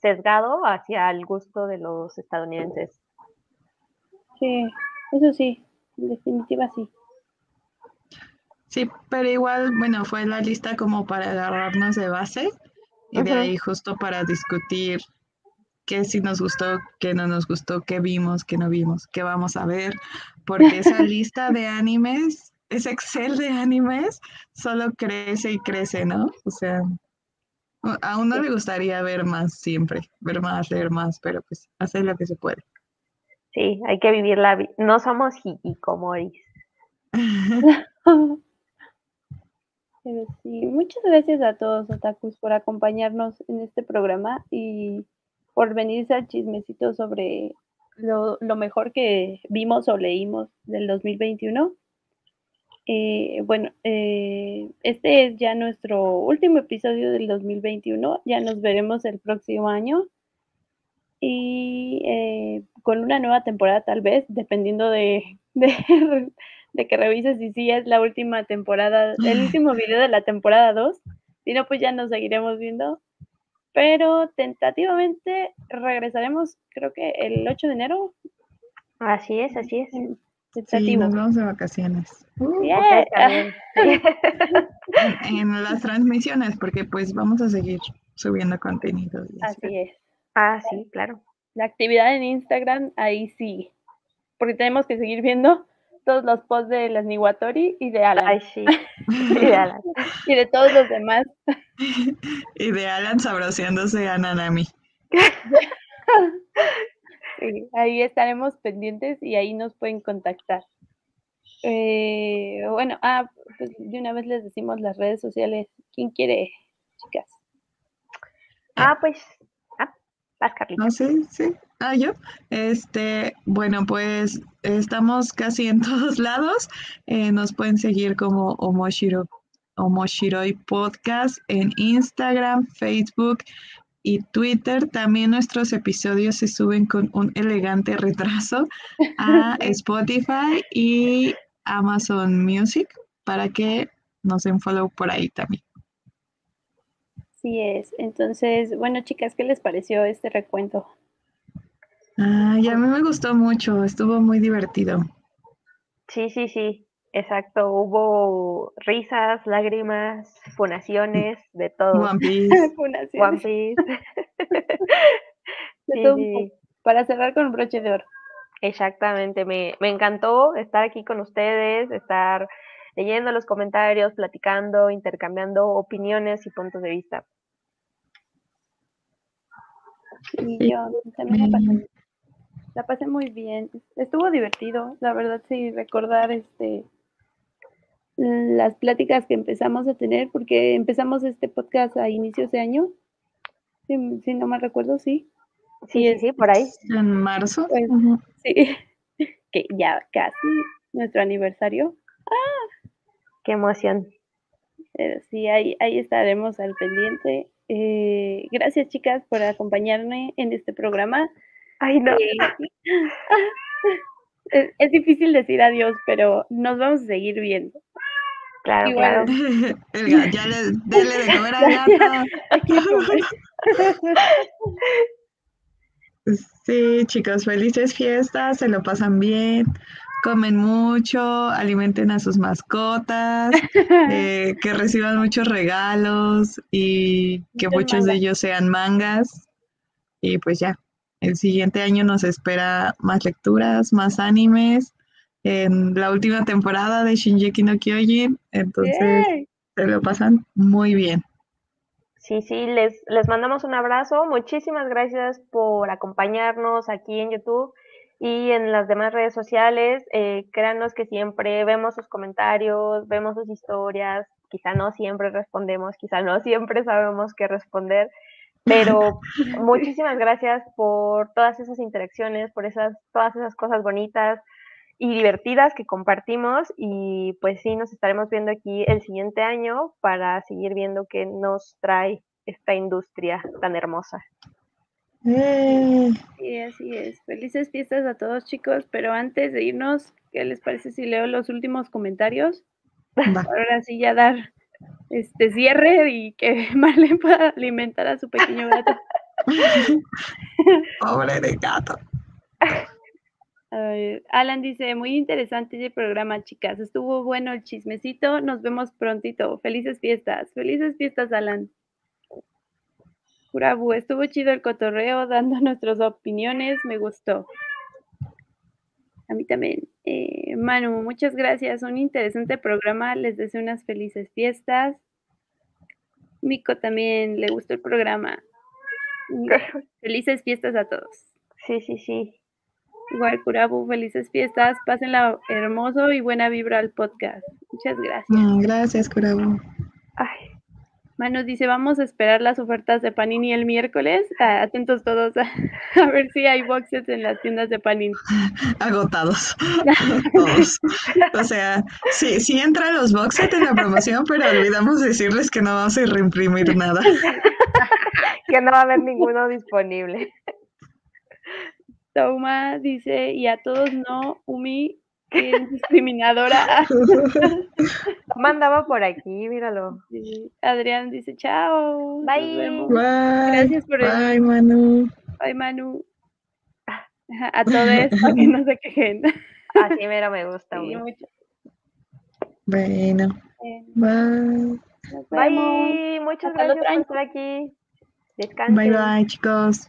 sesgado hacia el gusto de los estadounidenses. Sí, eso sí, en definitiva sí. Sí, pero igual, bueno, fue la lista como para agarrarnos de base y de ahí justo para discutir qué sí nos gustó, qué no nos gustó, qué vimos, qué no vimos, qué vamos a ver, porque esa lista de animes, ese Excel de animes, solo crece y crece, ¿no? O sea, a uno le gustaría ver más siempre, ver más, leer más, pero pues hacer lo que se puede. Sí, hay que vivir la vida. No somos hikikomoris. Muchas gracias a todos, otakus, por acompañarnos en este programa y por venirse al chismecito sobre lo, mejor que vimos o leímos del 2021. Eh, bueno, eh, este es ya nuestro último episodio del 2021. Ya nos veremos el próximo año. Y eh, con una nueva temporada tal vez, dependiendo de, de, que revises si sí es la última temporada, el último video de la temporada 2. Si no, pues ya nos seguiremos viendo. Pero tentativamente regresaremos, creo que el 8 de enero. Así es, así es. Sí, nos vamos de vacaciones. Uh, en las transmisiones, porque pues vamos a seguir subiendo contenido. Así es. Ah, sí, claro. La actividad en Instagram ahí sí, porque tenemos que seguir viendo todos los posts de las Niwatori y de Alan. Ay, sí. Y de Alan. y de todos los demás. y de Alan sabroseándose a Nanami. ahí estaremos pendientes y ahí nos pueden contactar. Eh, bueno, ah, pues de una vez les decimos las redes sociales. ¿Quién quiere, chicas? Ah, pues, vas, Ah, sí, sí. Ah, yo. Este, bueno, pues estamos casi en todos lados. Eh, nos pueden seguir como Omoshiro, Omoshiroi Podcast en Instagram, Facebook y Twitter. También nuestros episodios se suben con un elegante retraso a Spotify y Amazon Music para que nos den follow por ahí también. Sí es. Entonces, bueno, chicas, ¿qué les pareció este recuento? Ay, a mí me gustó mucho, estuvo muy divertido. Sí, sí, sí, exacto. Hubo risas, lágrimas, funaciones, de todo. One Piece. One Piece. Para cerrar con broche de oro. Exactamente, me, me encantó estar aquí con ustedes, estar leyendo los comentarios, platicando, intercambiando opiniones y puntos de vista. Y yo también la pasé, la pasé muy bien. Estuvo divertido, la verdad, sí, recordar este las pláticas que empezamos a tener, porque empezamos este podcast a inicios de año, si, no me recuerdo, sí. Sí, sí, por ahí. En marzo. Pues, sí, que ya casi nuestro aniversario. ¡Ah! ¡Qué emoción! Pero sí, ahí, ahí estaremos al pendiente. Eh, gracias, chicas, por acompañarme en este programa. Ay, no. Eh, es, difícil decir adiós, pero nos vamos a seguir viendo. Claro, claro. ya le, dele de comer al gato. Sí, chicos, felices fiestas, se lo pasan bien, comen mucho, alimenten a sus mascotas, eh, que reciban muchos regalos y que muchos de ellos sean mangas. Y pues ya, el siguiente año nos espera más lecturas, más animes, en la última temporada de Shinji no Kyojin, entonces se lo pasan muy bien. Sí, sí, les, les mandamos un abrazo. Muchísimas gracias por acompañarnos aquí en YouTube y en las demás redes sociales. Eh, créanos que siempre vemos sus comentarios, vemos sus historias. Quizá no siempre respondemos, quizá no siempre sabemos qué responder, pero muchísimas gracias por todas esas interacciones, por esas, todas esas cosas bonitas y divertidas que compartimos y pues sí, nos estaremos viendo aquí el siguiente año para seguir viendo qué nos trae esta industria tan hermosa. Eh. Sí, así es. Felices fiestas a todos chicos, pero antes de irnos, ¿qué les parece si leo los últimos comentarios? Ahora sí ya dar este cierre y que Marlene pueda alimentar a su pequeño gato. Pobre de gato. Alan dice, muy interesante el programa, chicas. Estuvo bueno el chismecito. Nos vemos prontito. Felices fiestas. Felices fiestas, Alan. Curabu, estuvo chido el cotorreo, dando nuestras opiniones. Me gustó. A mí también. Eh, Manu, muchas gracias. Un interesante programa. Les deseo unas felices fiestas. Mico también le gustó el programa. Felices fiestas a todos. Sí, sí, sí. Igual, Curabu, felices fiestas, pásenla hermoso y buena vibra al podcast. Muchas gracias. Mm, gracias, Curabu. Ay. Manu dice, vamos a esperar las ofertas de Panini el miércoles. Ah, atentos todos a, ver si hay boxes en las tiendas de Panini. Agotados. todos. O sea, sí, sí entran los boxes en la promoción, pero olvidamos decirles que no vamos a reimprimir nada. que no va a haber ninguno disponible. Toma dice, y a todos no, Umi, que es discriminadora. Mandaba por aquí, míralo. Adrián dice, chao. Bye. Bye. Gracias por Bye, Manu. Bye, Manu. A todos, para que no se quejen. Así mero me gusta. mucho. Bueno. Bye. Bye. Muchas gracias por estar aquí. Descansen. Bye, bye, chicos.